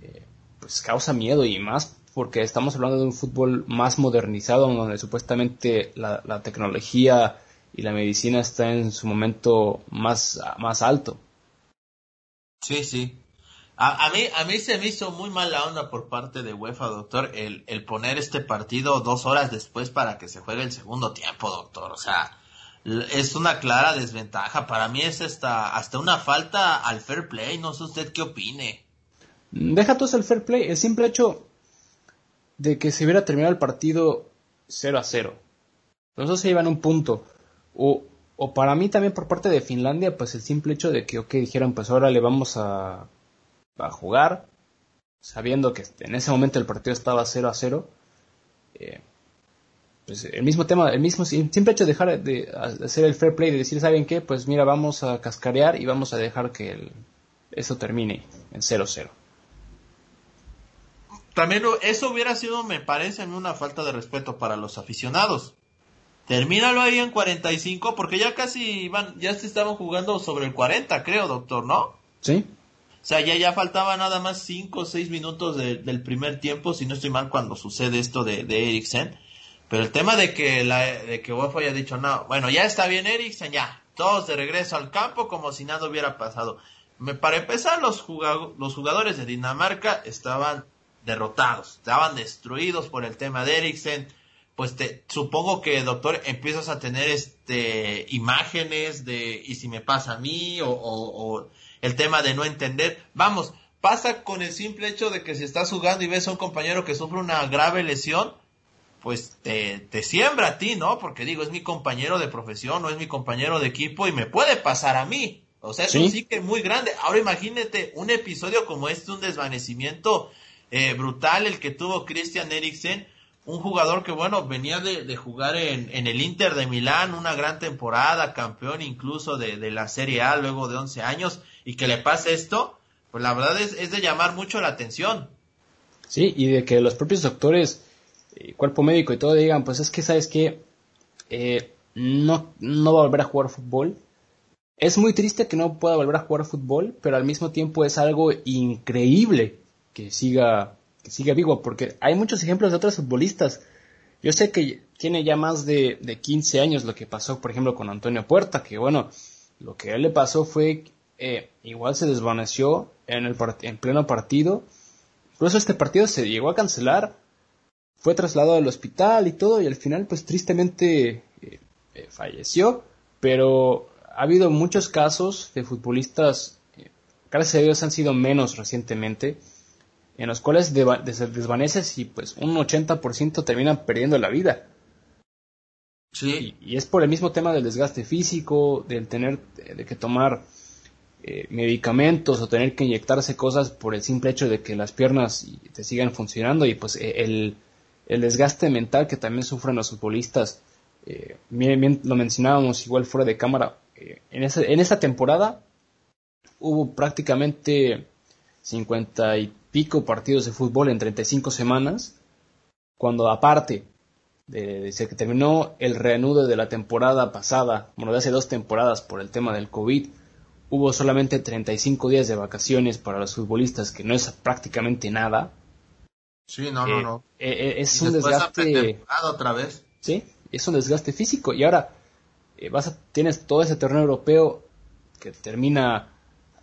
eh, pues causa miedo y más porque estamos hablando de un fútbol más modernizado, donde supuestamente la, la tecnología y la medicina está en su momento más, más alto. Sí, sí. A, a, mí, a mí se me hizo muy mala onda por parte de UEFA, doctor, el, el poner este partido dos horas después para que se juegue el segundo tiempo, doctor. O sea, es una clara desventaja. Para mí es hasta, hasta una falta al fair play. No sé usted qué opine. Deja tú el fair play. El simple hecho de que se hubiera terminado el partido 0 a 0. Entonces se llevan un punto. O, o para mí también por parte de Finlandia, pues el simple hecho de que, ok, dijeron, pues ahora le vamos a, a jugar, sabiendo que en ese momento el partido estaba 0 a 0. Eh, pues el mismo tema, el mismo simple hecho de dejar de hacer el fair play, de decir, ¿saben qué? Pues mira, vamos a cascarear y vamos a dejar que eso termine en 0-0. También eso hubiera sido, me parece, una falta de respeto para los aficionados. Termínalo ahí en 45 porque ya casi iban, ya se estaban jugando sobre el 40, creo, doctor, ¿no? Sí. O sea, ya, ya faltaba nada más 5 o 6 minutos del primer tiempo, si no estoy mal, cuando sucede esto de, de Eriksen. Pero el tema de que la de que UEFA haya dicho, no, bueno, ya está bien Eriksen, ya, todos de regreso al campo como si nada hubiera pasado. Me, para empezar, los, los jugadores de Dinamarca estaban derrotados, estaban destruidos por el tema de Eriksen. Pues te, supongo que, doctor, empiezas a tener este imágenes de y si me pasa a mí o, o el tema de no entender. Vamos, pasa con el simple hecho de que si estás jugando y ves a un compañero que sufre una grave lesión, pues te, te siembra a ti, ¿no? Porque digo, es mi compañero de profesión o es mi compañero de equipo y me puede pasar a mí. O sea, es un sí que muy grande. Ahora imagínate un episodio como este, un desvanecimiento eh, brutal el que tuvo Christian Eriksen, un jugador que bueno, venía de, jugar en, en, el Inter de Milán, una gran temporada, campeón incluso de, de, la Serie A luego de 11 años, y que le pase esto, pues la verdad es, es de llamar mucho la atención. Sí, y de que los propios doctores, eh, cuerpo médico y todo digan, pues es que sabes que eh, no, no va a volver a jugar fútbol. Es muy triste que no pueda volver a jugar fútbol, pero al mismo tiempo es algo increíble que siga, que siga vivo, porque hay muchos ejemplos de otros futbolistas. Yo sé que tiene ya más de, de 15 años lo que pasó, por ejemplo, con Antonio Puerta, que bueno, lo que a él le pasó fue, eh, igual se desvaneció en, el en pleno partido. Incluso este partido se llegó a cancelar, fue trasladado al hospital y todo, y al final, pues tristemente eh, eh, falleció. Pero ha habido muchos casos de futbolistas, gracias a Dios han sido menos recientemente, en los cuales se desvaneces y pues un 80% terminan perdiendo la vida. Sí. Y, es por el mismo tema del desgaste físico, del tener de que tomar eh, medicamentos o tener que inyectarse cosas por el simple hecho de que las piernas te sigan funcionando y pues e, el, el desgaste mental que también sufren los futbolistas. Eh, bien, lo mencionábamos igual fuera de cámara. Eh, en, esa, en esa temporada hubo prácticamente 50 y pico partidos de fútbol en 35 semanas, cuando aparte de, que terminó el reanudo de la temporada pasada, bueno, de hace dos temporadas por el tema del COVID, hubo solamente 35 días de vacaciones para los futbolistas, que no es prácticamente nada. Sí, no, no, no. es un desgaste. otra vez. Sí, es un desgaste físico. Y ahora vas a, tienes todo ese torneo europeo que termina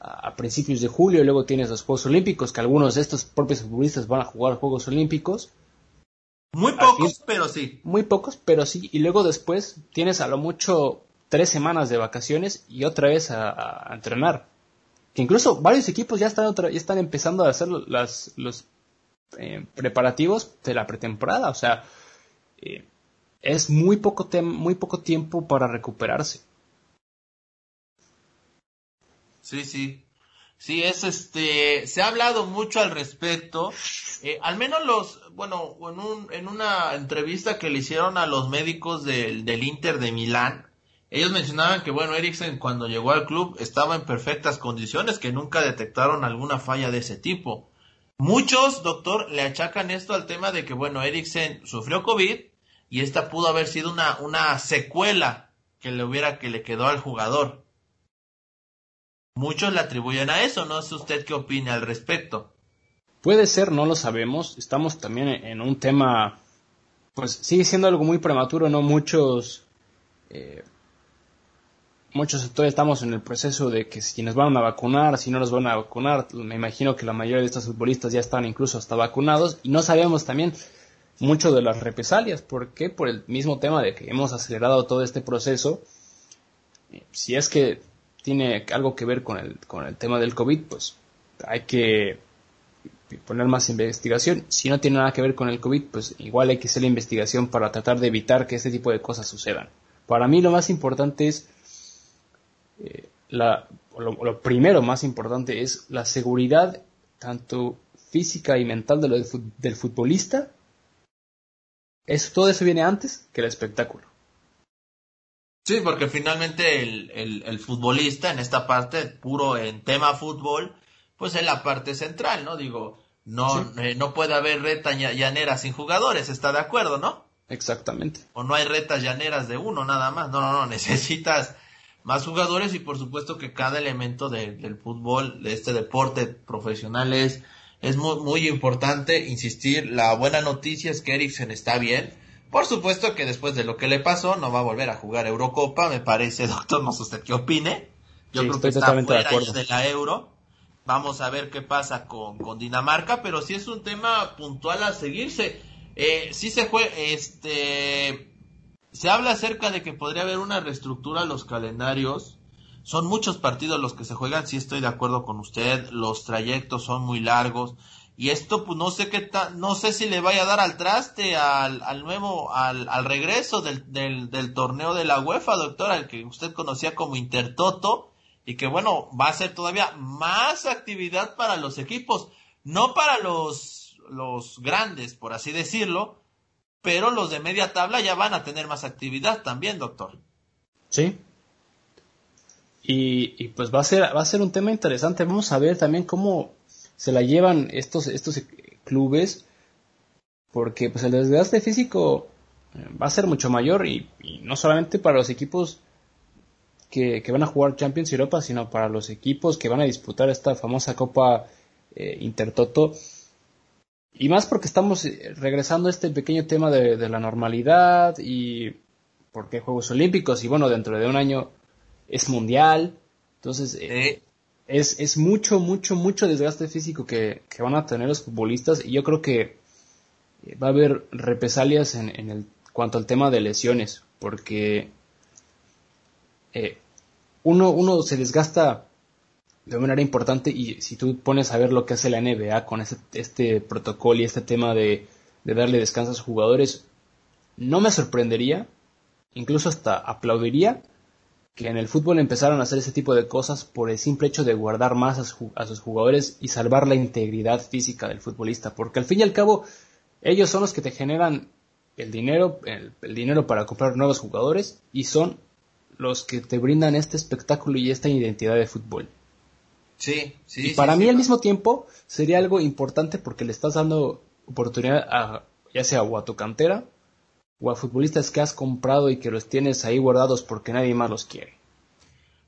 a, principios de julio, y luego tienes los Juegos Olímpicos, que algunos de estos propios futbolistas van a jugar Juegos Olímpicos. Muy pocos, pero sí. Muy pocos, pero sí. Y luego después tienes a lo mucho tres semanas de vacaciones y otra vez a, entrenar. Que incluso varios equipos ya están, ya están empezando a hacer las, los eh, preparativos de la pretemporada. O sea, eh, es muy poco, muy poco tiempo para recuperarse. Sí, sí. Sí, es este, se ha hablado mucho al respecto. Eh, al menos los, bueno, en, un, en una entrevista que le hicieron a los médicos del, del Inter de Milán, ellos mencionaban que, bueno, Eriksen cuando llegó al club estaba en perfectas condiciones, que nunca detectaron alguna falla de ese tipo. Muchos, doctor, le achacan esto al tema de que, bueno, Eriksen sufrió COVID y esta pudo haber sido una, una secuela que le hubiera, que le quedó al jugador. Muchos le atribuyen a eso, no sé usted qué opina al respecto. Puede ser, no lo sabemos. Estamos también en un tema, pues sigue siendo algo muy prematuro, ¿no? Muchos, eh, muchos sectores estamos en el proceso de que si nos van a vacunar, si no nos van a vacunar. Me imagino que la mayoría de estos futbolistas ya están incluso hasta vacunados y no sabemos también mucho de las represalias. ¿Por qué? Por el mismo tema de que hemos acelerado todo este proceso. Eh, si es que tiene algo que ver con el, con el tema del COVID, pues hay que poner más investigación. Si no tiene nada que ver con el COVID, pues igual hay que hacer la investigación para tratar de evitar que este tipo de cosas sucedan. Para mí lo más importante es, eh, la, lo, primero más importante es la seguridad tanto física y mental de del futbolista. Eso, todo eso viene antes que el espectáculo. Sí, porque finalmente el, el, futbolista en esta parte, puro en tema fútbol, pues es la parte central, ¿no? Digo, no, eh, no puede haber reta llanera sin jugadores, ¿está de acuerdo, no? Exactamente. O no hay retas llaneras de uno nada más, no, no, no, necesitas más jugadores y por supuesto que cada elemento del fútbol, de este deporte profesional es, es muy, muy importante, insistir, la buena noticia es que Eriksen está bien, por supuesto que después de lo que le pasó, no va a volver a jugar Eurocopa, me parece, doctor, no sé usted qué opine. Yo creo que está fuera de, de, la Euro. Vamos a ver qué pasa con, con Dinamarca, pero sí es un tema puntual a seguirse. Eh, sí se fue, este, se habla acerca de que podría haber una reestructura a los calendarios. Son muchos partidos los que se juegan, sí estoy de acuerdo con usted. Los trayectos son muy largos. Y esto, pues no sé qué no sé si le vaya a dar al traste al, al nuevo, al, al regreso del, del, del, torneo de la UEFA, doctora, el que usted conocía como Intertoto, y que bueno, va a ser todavía más actividad para los equipos, no para los, los grandes, por así decirlo, pero los de media tabla ya van a tener más actividad también, doctor. Sí. Y, y pues va a ser, va a ser un tema interesante. Vamos a ver también cómo, se la llevan estos, estos clubes porque pues el desgaste físico eh, va a ser mucho mayor y, no solamente para los equipos que, van a jugar Champions Europa, sino para los equipos que van a disputar esta famosa Copa eh, Intertoto. Y más porque estamos eh, regresando a este pequeño tema de, la normalidad y porque Juegos Olímpicos y bueno, dentro de un año es mundial. Entonces, es, es mucho, mucho, mucho desgaste físico que, van a tener los futbolistas y yo creo que va a haber represalias en, en el cuanto al tema de lesiones, porque eh, uno, uno se desgasta de manera importante y si tú pones a ver lo que hace la NBA con este, este protocolo y este tema de, de darle descanso a sus jugadores, no me sorprendería, incluso hasta aplaudiría que en el fútbol empezaron a hacer ese tipo de cosas por el simple hecho de guardar más a, sus jugadores y salvar la integridad física del futbolista, porque al fin y al cabo ellos son los que te generan el dinero, el, dinero para comprar nuevos jugadores y son los que te brindan este espectáculo y esta identidad de fútbol. Sí, sí. Y para mí al mismo tiempo sería algo importante porque le estás dando oportunidad a ya sea o a tu cantera o a futbolistas que has comprado y que los tienes ahí guardados porque nadie más los quiere.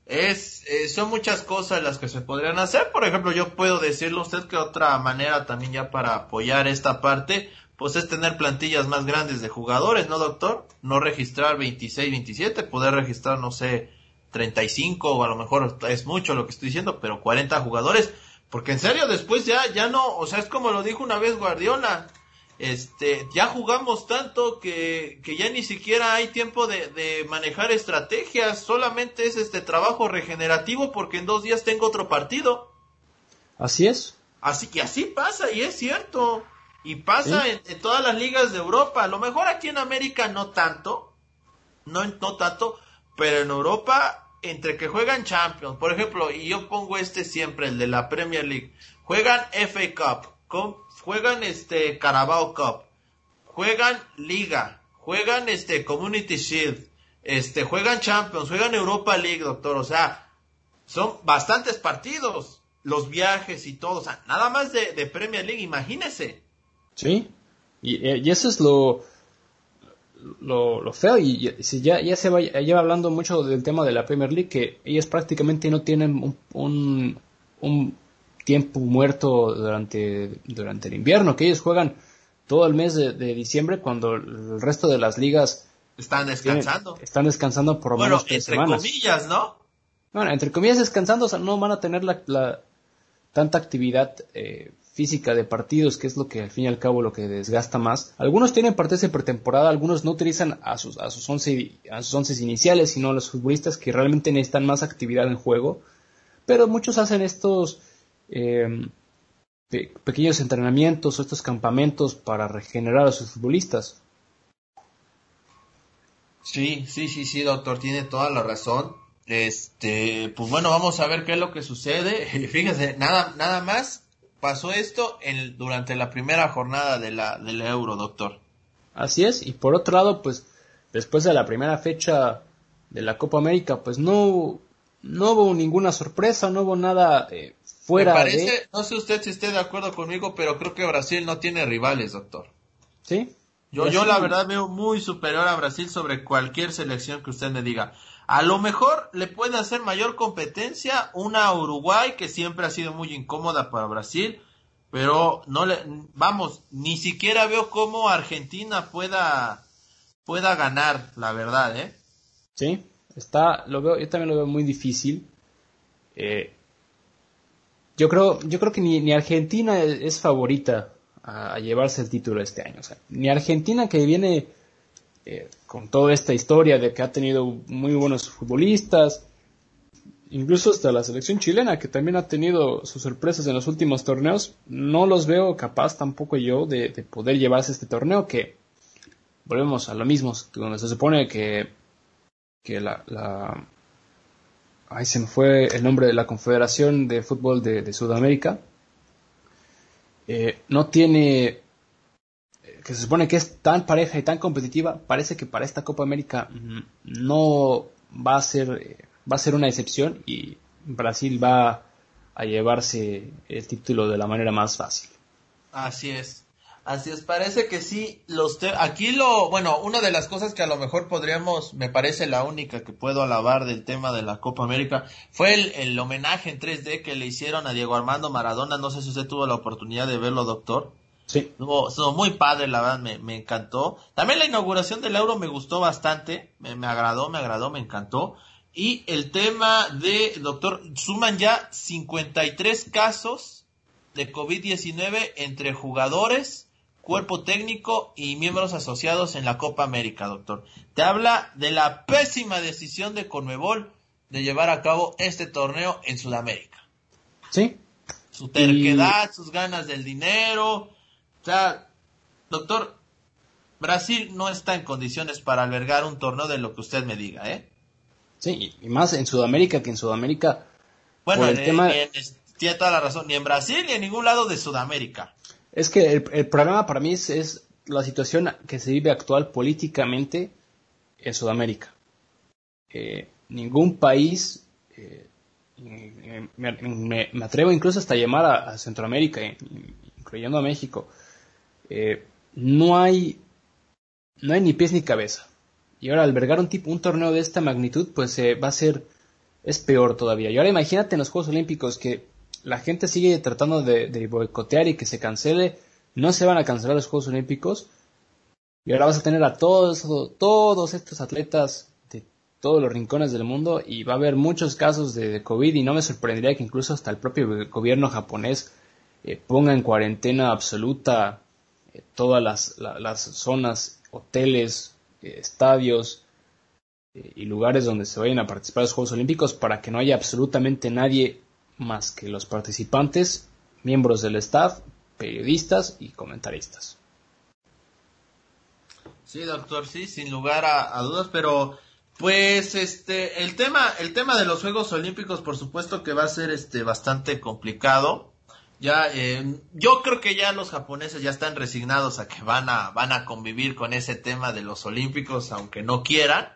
es, eh, son muchas cosas las que se podrían hacer. Por ejemplo, yo puedo decirle a usted que otra manera también ya para apoyar esta parte, pues es tener plantillas más grandes de jugadores, ¿no, doctor? No registrar 26, 27, poder registrar, no sé, 35 o a lo mejor es mucho lo que estoy diciendo, pero 40 jugadores. Porque en serio, después ya, ya no, o sea, es como lo dijo una vez Guardiola, este, ya jugamos tanto que, que ya ni siquiera hay tiempo de, de, manejar estrategias, solamente es este trabajo regenerativo porque en dos días tengo otro partido. Así es. Así que así pasa y es cierto. Y pasa ¿Sí? en, en, todas las ligas de Europa. A lo mejor aquí en América no tanto, no, no tanto, pero en Europa, entre que juegan Champions, por ejemplo, y yo pongo este siempre, el de la Premier League, juegan FA Cup, juegan este Carabao Cup, juegan Liga, juegan este Community Shield, este juegan Champions, juegan Europa League, doctor, o sea, son bastantes partidos, los viajes y todo, o sea, nada más de, de Premier League, imagínese. Sí, y, y eso es lo, lo, feo y, y ya, ya se va, lleva hablando mucho del tema de la Premier League que ellos prácticamente no tienen un, un tiempo muerto durante, durante el invierno, que ellos juegan todo el mes de, de diciembre cuando el resto de las ligas están descansando. Tienen, están descansando por lo bueno, menos tres entre semanas. comillas, ¿no? Bueno, entre comillas descansando, o sea, no van a tener la, la tanta actividad eh, física de partidos, que es lo que al fin y al cabo lo que desgasta más. Algunos tienen partidos de pretemporada, algunos no utilizan a sus, a sus once, a sus once iniciales, sino a los futbolistas que realmente necesitan más actividad en juego. Pero muchos hacen estos eh, pe pequeños entrenamientos o estos campamentos para regenerar a sus futbolistas. Sí, sí, sí, sí, doctor, tiene toda la razón. Este, pues bueno, vamos a ver qué es lo que sucede. Fíjese, nada, nada más pasó esto en, durante la primera jornada de la, del Euro, doctor. Así es, y por otro lado, pues después de la primera fecha de la Copa América, pues no, no hubo ninguna sorpresa, no hubo nada eh, fuera Me parece, de... no sé usted si esté de acuerdo conmigo, pero creo que Brasil no tiene rivales, doctor. Sí. Yo, yo la verdad veo muy superior a Brasil sobre cualquier selección que usted me diga. A lo mejor le puede hacer mayor competencia una Uruguay que siempre ha sido muy incómoda para Brasil, pero no le, vamos, ni siquiera veo cómo Argentina pueda, pueda ganar, la verdad, ¿eh? Sí, está, lo veo, yo también lo veo muy difícil. Eh, yo creo, yo creo que ni, ni Argentina es, favorita a, llevarse el título este año. O sea, ni Argentina que viene eh, con toda esta historia de que ha tenido muy buenos futbolistas, incluso hasta la selección chilena que también ha tenido sus sorpresas en los últimos torneos, no los veo capaz tampoco yo de, de poder llevarse este torneo que volvemos a lo mismo, donde se supone que, que la, la Ahí se me fue el nombre de la Confederación de Fútbol de, Sudamérica. Eh, no tiene, eh, que se supone que es tan pareja y tan competitiva, parece que para esta Copa América no va a ser, eh, va a ser una excepción y Brasil va a llevarse el título de la manera más fácil. Así es. Así es, parece que sí, los te aquí lo, bueno, una de las cosas que a lo mejor podríamos, me parece la única que puedo alabar del tema de la Copa América, fue el, el homenaje en 3D que le hicieron a Diego Armando Maradona, no sé si usted tuvo la oportunidad de verlo, doctor. Sí. Estuvo, estuvo muy padre, la verdad, me, me, encantó. También la inauguración del Euro me gustó bastante, me, me agradó, me agradó, me encantó. Y el tema de, doctor, suman ya 53 casos de COVID-19 entre jugadores, cuerpo técnico y miembros asociados en la Copa América, doctor. Te habla de la pésima decisión de Conmebol de llevar a cabo este torneo en Sudamérica. Sí. Su terquedad, y... sus ganas del dinero. O sea, doctor, Brasil no está en condiciones para albergar un torneo de lo que usted me diga, ¿eh? Sí, y más en Sudamérica que en Sudamérica. Bueno, el en, tema... en, tiene toda la razón, ni en Brasil ni en ningún lado de Sudamérica. Es que el, el problema para mí es, la situación que se vive actual políticamente en Sudamérica. Eh, ningún país, eh, me, atrevo incluso hasta llamar a, Centroamérica, incluyendo a México, eh, no hay no hay ni pies ni cabeza. Y ahora albergar un tipo un torneo de esta magnitud, pues va a ser es peor todavía. Y ahora imagínate en los Juegos Olímpicos que la gente sigue tratando de, boicotear y que se cancele. No se van a cancelar los Juegos Olímpicos. Y ahora vas a tener a todos, todos estos atletas de todos los rincones del mundo y va a haber muchos casos de, COVID y no me sorprendería que incluso hasta el propio gobierno japonés eh, ponga en cuarentena absoluta eh, todas las, zonas, hoteles, eh, estadios, y lugares donde se vayan a participar los Juegos Olímpicos para que no haya absolutamente nadie más que los participantes, miembros del staff, periodistas y comentaristas. Sí, doctor, sí, sin lugar a, dudas, pero pues este el tema el tema de los Juegos Olímpicos, por supuesto que va a ser este bastante complicado. Ya eh, yo creo que ya los japoneses ya están resignados a que van a van a convivir con ese tema de los Olímpicos, aunque no quieran.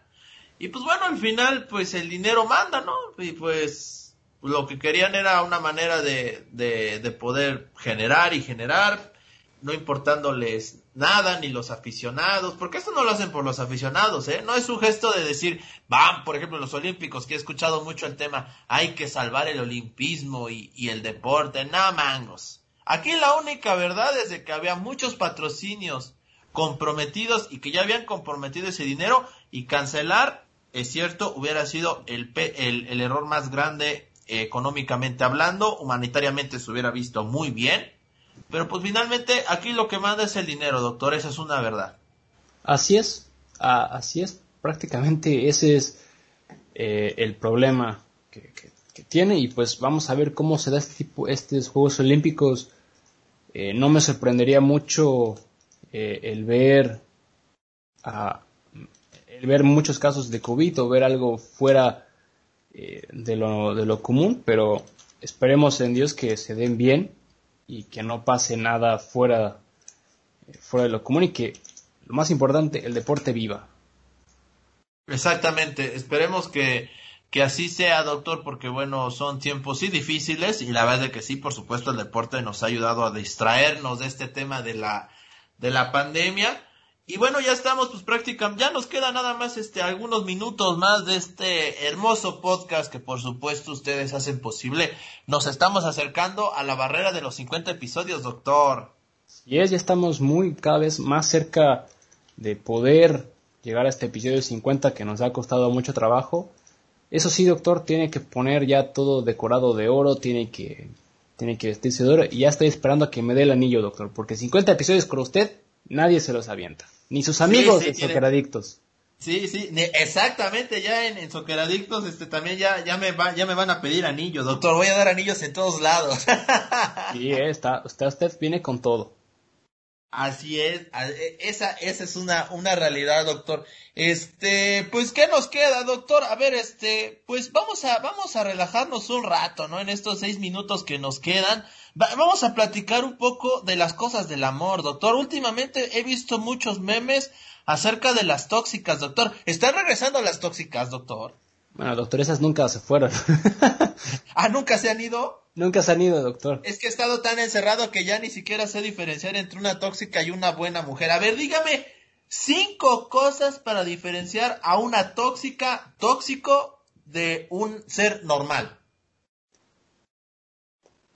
Y pues bueno, al final, pues el dinero manda, ¿no? Y pues lo que querían era una manera de, de, de poder generar y generar, no importándoles nada, ni los aficionados, porque esto no lo hacen por los aficionados, ¿eh? No es un gesto de decir, van, por ejemplo, los olímpicos, que he escuchado mucho el tema, hay que salvar el olimpismo y, y el deporte, nada mangos. Aquí la única verdad es de que había muchos patrocinios comprometidos y que ya habían comprometido ese dinero y cancelar es cierto, hubiera sido el, el, error más grande económicamente hablando, humanitariamente se hubiera visto muy bien, pero pues finalmente aquí lo que manda es el dinero, doctor, esa es una verdad. Así es, así es, prácticamente ese es eh, el problema que, tiene y pues vamos a ver cómo se da este tipo, estos Juegos Olímpicos. Eh, no me sorprendería mucho el ver a ver muchos casos de COVID o ver algo fuera eh, de, lo, de lo común, pero esperemos en Dios que se den bien y que no pase nada fuera, eh, fuera de lo común y que, lo más importante, el deporte viva. Exactamente, esperemos que, que así sea, doctor, porque bueno, son tiempos sí difíciles y la verdad es que sí, por supuesto, el deporte nos ha ayudado a distraernos de este tema de la, de la pandemia y bueno, ya estamos, pues prácticamente, ya nos queda nada más este, algunos minutos más de este hermoso podcast que por supuesto ustedes hacen posible. Nos estamos acercando a la barrera de los 50 episodios, doctor. Y es, ya estamos muy cada vez más cerca de poder llegar a este episodio 50 que nos ha costado mucho trabajo. Eso sí, doctor, tiene que poner ya todo decorado de oro, tiene que, tiene que vestirse de oro y ya estoy esperando a que me dé el anillo, doctor, porque 50 episodios con usted nadie se los avienta. Ni sus amigos de Soqueradictos. Sí, sí, exactamente, ya en, en Soqueradictos este, también ya, ya, me va, ya me van a pedir anillos, doctor, voy a dar anillos en todos lados. sí, está, usted, usted viene con todo. Así es, e, esa, esa es una, una realidad, doctor. Este, pues, ¿qué nos queda, doctor? A ver, este, pues vamos a, vamos a relajarnos un rato, ¿no? En estos seis minutos que nos quedan vamos a platicar un poco de las cosas del amor, doctor. Últimamente he visto muchos memes acerca de las tóxicas, doctor. ¿Están regresando las tóxicas, doctor? Bueno, doctor, esas nunca se fueron. ¿Ah, nunca se han ido? Nunca se han ido, doctor. Es que he estado tan encerrado que ya ni siquiera sé diferenciar entre una tóxica y una buena mujer. A ver, dígame cinco cosas para diferenciar a una tóxica, tóxico, de un ser normal.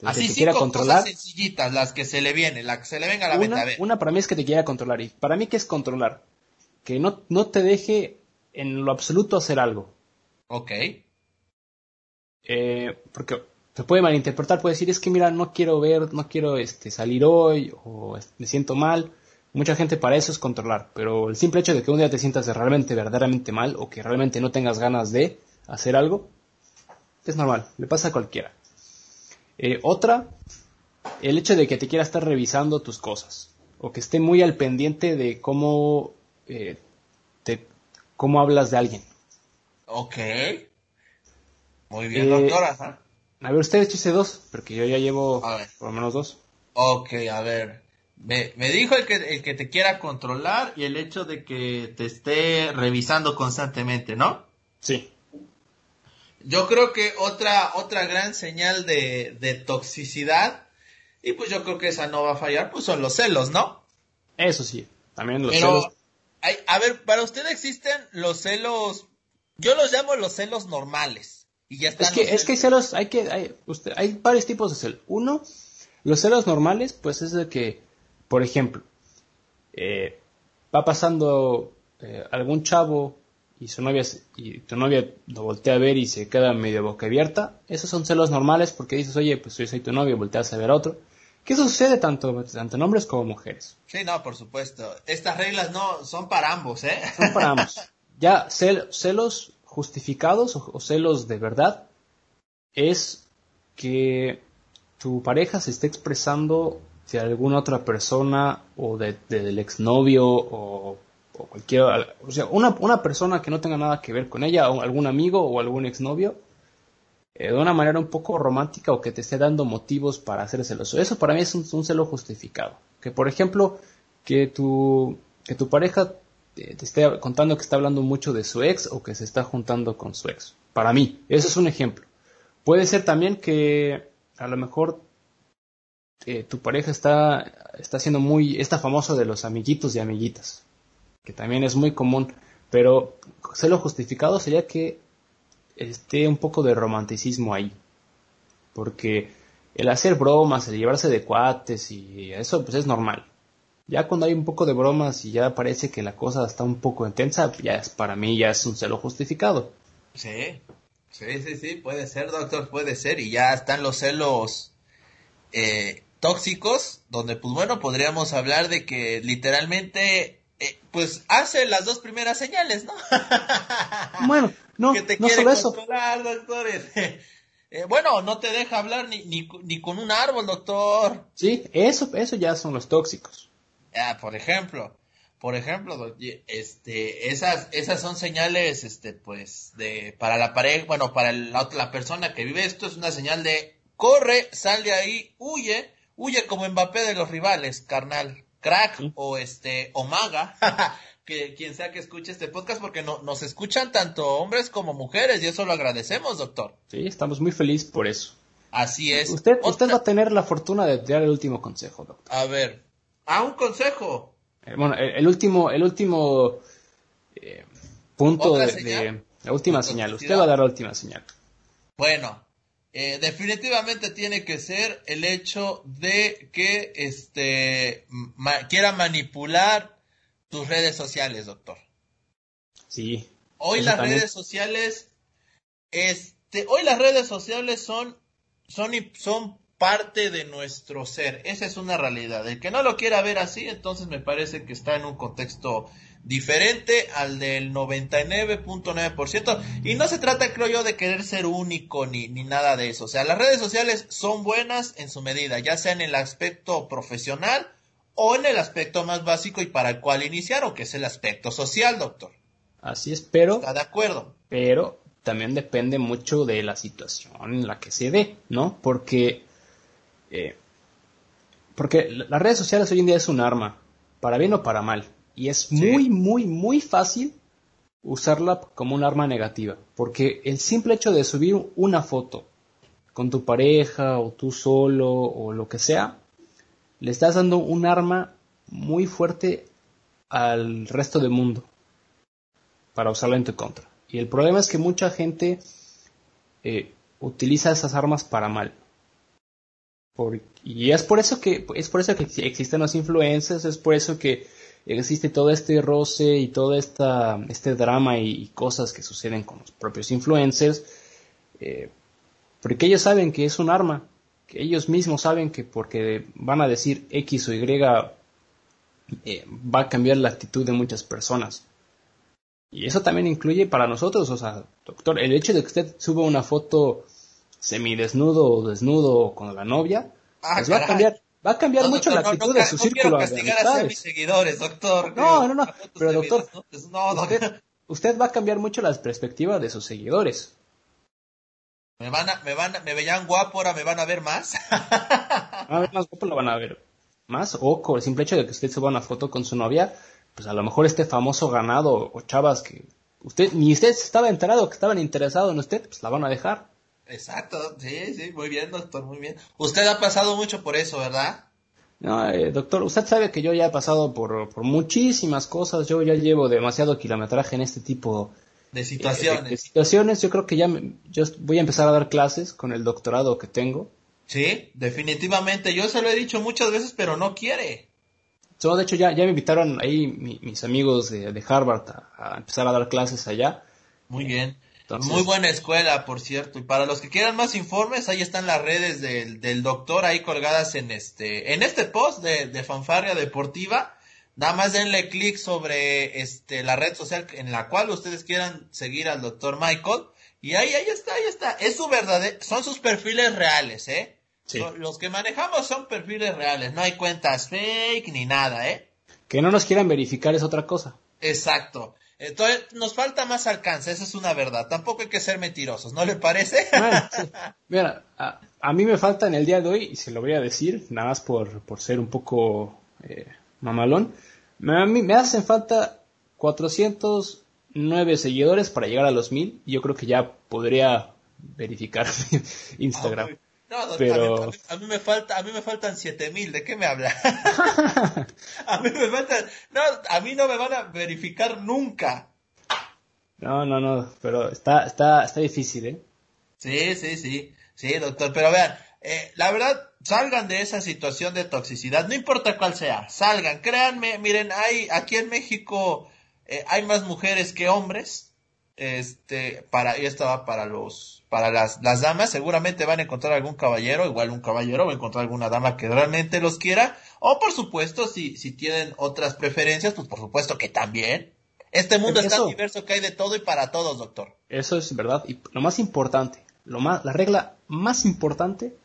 Así cinco controlar, cosas sencillitas, las que se le vienen, las que se le venga a la una, Una para mí es que te quiera controlar. Y para mí, ¿qué es controlar? Que no, no te deje en lo absoluto hacer algo. Ok. Eh, porque se puede malinterpretar, puede decir, es que mira, no quiero ver, no quiero este, salir hoy, o me siento mal. Mucha gente para eso es controlar, pero el simple hecho de que un día te sientas realmente, verdaderamente mal, o que realmente no tengas ganas de hacer algo, es normal, le pasa a cualquiera. Eh, otra, el hecho de que te quiera estar revisando tus cosas o que esté muy al pendiente de cómo, eh, te, cómo hablas de alguien. Ok. Muy bien, eh, doctora. A ver, usted échese dos, porque yo ya llevo por lo menos dos. Ok, a ver. Me, me dijo el que, el que te quiera controlar y el hecho de que te esté revisando constantemente, ¿no? Sí. Yo creo que otra, otra gran señal de, de toxicidad, y pues yo creo que esa no va a fallar, pues son los celos, ¿no? Eso sí, también los celos. a ver, para usted existen los celos, yo los llamo los celos normales. Y ya es que, es que hay celos, hay que, hay, usted, hay varios tipos de celos. Uno, los celos normales, pues es de que, por ejemplo, eh, va pasando eh, algún chavo y su novia y tu novia lo voltea a ver y se queda medio boca abierta, esos son celos normales porque dices, oye, pues yo soy tu novio, volteas a ver a otro. Eso sucede tanto, tanto en hombres como mujeres. Sí, no, por supuesto. Estas reglas no son para ambos, ¿eh? Son para ambos. Ya celos justificados o, celos de verdad es que tu pareja se esté expresando de alguna otra persona o de, del exnovio o o cualquier, o sea, una, una, persona que no tenga nada que ver con ella, o algún amigo o algún exnovio, eh, de una manera un poco romántica o que te esté dando motivos para hacer celoso. Eso para mí es un, celo justificado. Que por ejemplo, que tu, que tu pareja te, esté contando que está hablando mucho de su ex o que se está juntando con su ex. Para mí, eso es un ejemplo. Puede ser también que a lo mejor eh, tu pareja está, está siendo muy, está famoso de los amiguitos y amiguitas que también es muy común, pero lo justificado sería que esté un poco de romanticismo ahí, porque el hacer bromas, el llevarse de cuates y eso pues es normal. Ya cuando hay un poco de bromas y ya parece que la cosa está un poco intensa, ya es para mí ya es un celo justificado. Sí, sí, sí, sí, puede ser, doctor, puede ser, y ya están los celos eh, tóxicos, donde pues bueno, podríamos hablar de que literalmente eh, pues hace las dos primeras señales, ¿no? bueno, no, que te no quiere controlar, doctor. Eh, bueno, no te deja hablar ni, ni, ni, con un árbol, doctor. Sí, eso, eso ya son los tóxicos. Ah, por ejemplo, por ejemplo, este, esas, esas son señales, este, pues, de, para la pareja, bueno, para la, la persona que vive esto es una señal de corre, sal de ahí, huye, huye como Mbappé de los rivales, carnal crack o este o maga que quien sea que escuche este podcast porque no, nos escuchan tanto hombres como mujeres y eso lo agradecemos doctor. Sí estamos muy felices por eso. Así es. Usted usted va a tener la fortuna de dar el último consejo doctor. A ver a un consejo. Eh, bueno el, último el último eh, punto de, la última señal. usted va a dar la última señal. Bueno eh, definitivamente tiene que ser el hecho de que este quiera manipular tus redes sociales, doctor. Sí. Hoy las redes sociales, este, hoy las redes sociales son, son, son parte de nuestro ser. Esa es una realidad. El que no lo quiera ver así, entonces me parece que está en un contexto diferente al del 99.9%. Y no se trata, creo yo, de querer ser único ni, ni nada de eso. O sea, las redes sociales son buenas en su medida, ya sea en el aspecto profesional o en el aspecto más básico y para el cual iniciaron, que es el aspecto social, doctor. Así es, pero... Está de acuerdo. Pero también depende mucho de la situación en la que se dé, ¿no? Porque... Eh, porque las redes sociales hoy en día es un arma, para bien o para mal. Y es muy, muy, muy fácil usarla como un arma negativa. Porque el simple hecho de subir una foto con tu pareja o tú solo o lo que sea, le estás dando un arma muy fuerte al resto del mundo para usarla en tu contra. Y el problema es que mucha gente eh, utiliza esas armas para mal. y es por eso que es por eso que existen los influencers, es por eso que existe todo este roce y todo esta, este drama y, cosas que suceden con los propios influencers, eh, porque ellos saben que es un arma, que ellos mismos saben que porque van a decir X o Y eh, va a cambiar la actitud de muchas personas. Y eso también incluye para nosotros, o sea, doctor, el hecho de que usted suba una foto semidesnudo o desnudo con la novia, ah, pues va a cambiar, Va a cambiar mucho la actitud de su círculo de amistades. A mis seguidores, doctor. No, no, no. Pero doctor, usted, usted, va a cambiar mucho la perspectiva de sus seguidores. Me van a, me van me veían guapo, ahora me van a ver más. a ver más guapo, lo van a ver más. O con el simple hecho de que usted suba una foto con su novia, pues a lo mejor este famoso ganado o chavas que usted, ni usted estaba enterado que estaban interesados en usted, pues la van a dejar. Exacto, sí, sí, muy bien, doctor, muy bien. Usted ha pasado mucho por eso, ¿verdad? No, eh, doctor, usted sabe que yo ya he pasado por, por, muchísimas cosas, yo ya llevo demasiado kilometraje en este tipo De situaciones. De, de situaciones, yo creo que ya me- yo voy a empezar a dar clases con el doctorado que tengo. Sí, definitivamente. Yo se lo he dicho muchas veces, pero no quiere. So, de hecho, ya, ya me invitaron ahí mi- mis amigos de, de Harvard a, a empezar a dar clases allá. Muy bien. Entonces- Muy buena escuela, por cierto. Y para los que quieran más informes, ahí están las redes del, del doctor ahí colgadas en este, en este post de, de Fanfarria Deportiva. Nada más denle clic sobre este, la red social en la cual ustedes quieran seguir al doctor Michael. Y ahí, ahí está, ahí está. Es su verdadero, son sus perfiles reales, ¿eh? Sí. Lo- Los que manejamos son perfiles reales. No hay cuentas fake ni nada, ¿eh? Que no nos quieran verificar es otra cosa. Exacto. Entonces, nos falta más alcance, esa es una verdad. Tampoco hay que ser mentirosos, ¿no le parece? Bueno, sí. Mira, a, a mí me falta en el día de hoy, y se lo voy a decir, nada más por, por ser un poco eh, mamalón, me, a mí me hacen falta 409 seguidores para llegar a los 1000, y yo creo que ya podría verificar Instagram. Ah, No, doctor, Pero- a, mí, a mí me falta, a mí me faltan siete mil, ¿de qué me habla? a mí me faltan, no, a mí no me van a verificar nunca. No, no, no, pero está, está, está difícil, ¿eh? Sí, sí, sí, sí, doctor, pero vean, eh, la verdad, salgan de esa situación de toxicidad, no importa cuál sea, salgan, créanme, miren, hay, aquí en México eh, hay más mujeres que hombres, este, para, y esto va para los, para las, las damas, seguramente van a encontrar algún caballero, igual un caballero va a encontrar alguna dama que realmente los quiera, o por supuesto, si, si tienen otras preferencias, pues por supuesto que también. Este mundo es tan diverso que hay de todo y para todos, doctor. Eso es verdad. Y lo más importante, lo más, la regla más importante,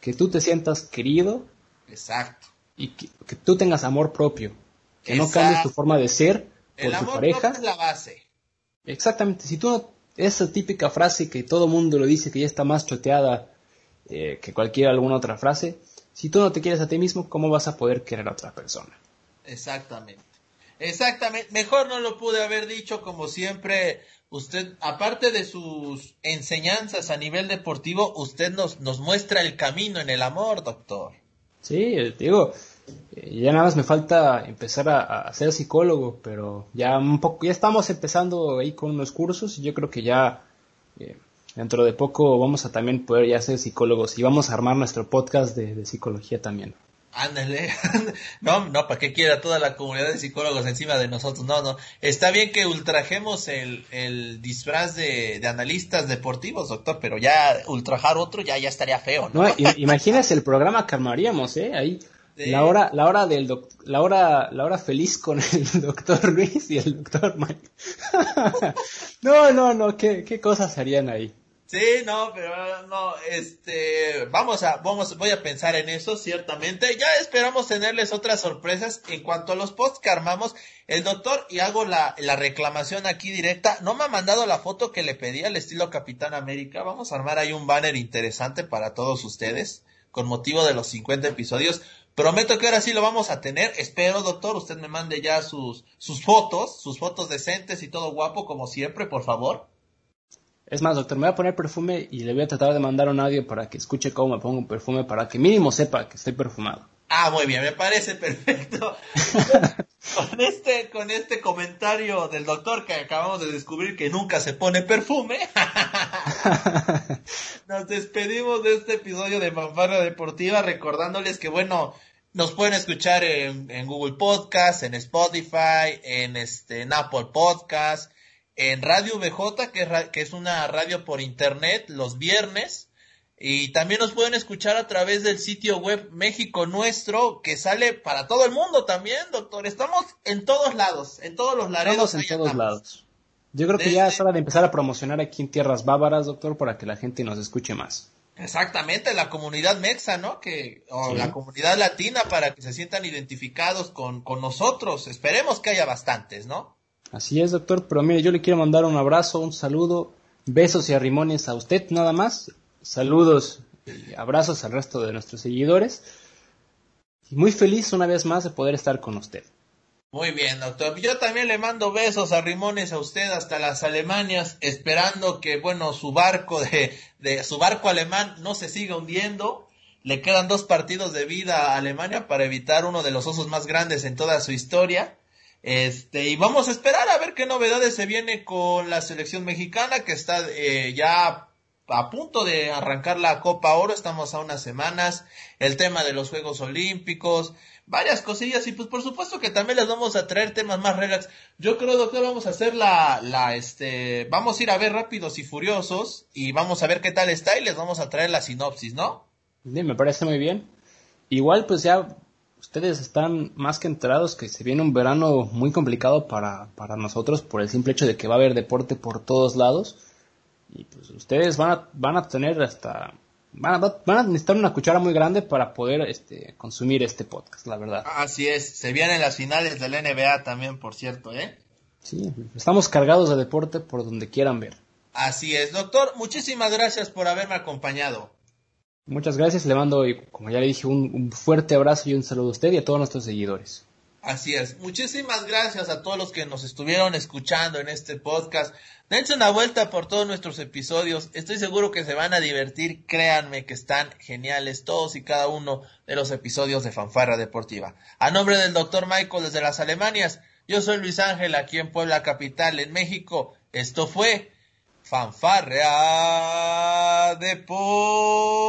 que tú te sientas querido Exacto. y que, que tú tengas amor propio. Que no cambies tu forma de ser por El tu amor pareja. propio es la base. Exactamente. Si tú no, esa típica frase que todo mundo lo dice que ya está más choteada eh, que cualquier alguna otra frase, si tú no te quieres a ti mismo, ¿cómo vas a poder querer a otra persona? Exactamente. Exactamente. Mejor no lo pude haber dicho como siempre. Usted, aparte de sus enseñanzas a nivel deportivo, usted nos, nos muestra el camino en el amor, doctor. Sí, digo, ya nada más me falta empezar a, a ser psicólogo, pero ya un poco, ya estamos empezando ahí con unos cursos y yo creo que ya eh, dentro de poco vamos a también poder ya ser psicólogos y vamos a armar nuestro podcast de, de psicología también. Ándale. No, no, ¿para qué quiera toda la comunidad de psicólogos encima de nosotros? No, no. Está bien que ultrajemos el, el disfraz de, de analistas deportivos, doctor, pero ya ultrajar otro ya, ya estaría feo, ¿no? No, imagínese el programa que armaríamos, ¿eh? Ahí La hora, la hora del doc- la hora, la hora feliz con el doctor Luis y el doctor Mike. no, no, no, qué, qué cosas harían ahí. Sí, no, pero no, este, vamos a, vamos, voy a pensar en eso, ciertamente. Ya esperamos tenerles otras sorpresas en cuanto a los posts que armamos. El doctor, y hago la, la reclamación aquí directa, no me ha mandado la foto que le pedí al estilo Capitán América. Vamos a armar ahí un banner interesante para todos ustedes, con motivo de los 50 episodios. Prometo que ahora sí lo vamos a tener. Espero, doctor, usted me mande ya sus, sus fotos, sus fotos decentes y todo guapo, como siempre, por favor. Es más, doctor, me voy a poner perfume y le voy a tratar de mandar un audio para que escuche cómo me pongo perfume para que mínimo sepa que estoy perfumado. Ah, muy bien, me parece perfecto. con este, con este comentario del doctor que acabamos de descubrir que nunca se pone perfume, nos despedimos de este episodio de Fanfarra Deportiva recordándoles que bueno, nos pueden escuchar en, en Google Podcast, en Spotify, en este, en Apple Podcast, en Radio VJ, que es, que es una radio por internet los viernes. Y también nos pueden escuchar a través del sitio web México Nuestro, que sale para todo el mundo también, doctor. Estamos en todos lados, en todos los laredos. Estamos en todos lados. Yo creo que ya es hora de empezar a promocionar aquí en tierras bávaras, doctor, para que la gente nos escuche más. Exactamente, la comunidad mexa, ¿no? Que, o Sí. la comunidad latina para que se sientan identificados con, con nosotros. Esperemos que haya bastantes, ¿no? Así es, doctor, pero mire, yo le quiero mandar un abrazo, un saludo, besos y arrimones a usted nada más. Saludos y abrazos al resto de nuestros seguidores. Y muy feliz una vez más de poder estar con usted. Muy bien, doctor. Yo también le mando besos a Rimones a usted hasta las Alemanias, esperando que, bueno, su barco de, de su barco alemán no se siga hundiendo. Le quedan dos partidos de vida a Alemania para evitar uno de los osos más grandes en toda su historia. Este, y vamos a esperar a ver qué novedades se viene con la selección mexicana que está eh, ya a punto de arrancar la Copa Oro, estamos a unas semanas, el tema de los Juegos Olímpicos, varias cosillas y pues por supuesto que también les vamos a traer temas más relax. Yo creo, doctor, vamos a hacer la, la, este, vamos a ir a ver Rápidos y Furiosos y vamos a ver qué tal está y les vamos a traer la sinopsis, ¿no? Sí, me parece muy bien. Igual pues ya ustedes están más que enterados que se viene un verano muy complicado para, para nosotros por el simple hecho de que va a haber deporte por todos lados y pues ustedes van a, van a tener hasta van a, van a necesitar una cuchara muy grande para poder este consumir este podcast, la verdad. Así es, se vienen las finales del NBA también, por cierto, ¿eh? Sí, estamos cargados de deporte por donde quieran ver. Así es, doctor, muchísimas gracias por haberme acompañado. Muchas gracias, le mando, como ya le dije, un, un fuerte abrazo y un saludo a usted y a todos nuestros seguidores. Así es. Muchísimas gracias a todos los que nos estuvieron escuchando en este podcast. Dense una vuelta por todos nuestros episodios. Estoy seguro que se van a divertir. Créanme que están geniales todos y cada uno de los episodios de Fanfarra Deportiva. A nombre del doctor Michael desde las Alemanias, yo soy Luis Ángel aquí en Puebla Capital, en México. Esto fue Fanfarra Deportiva.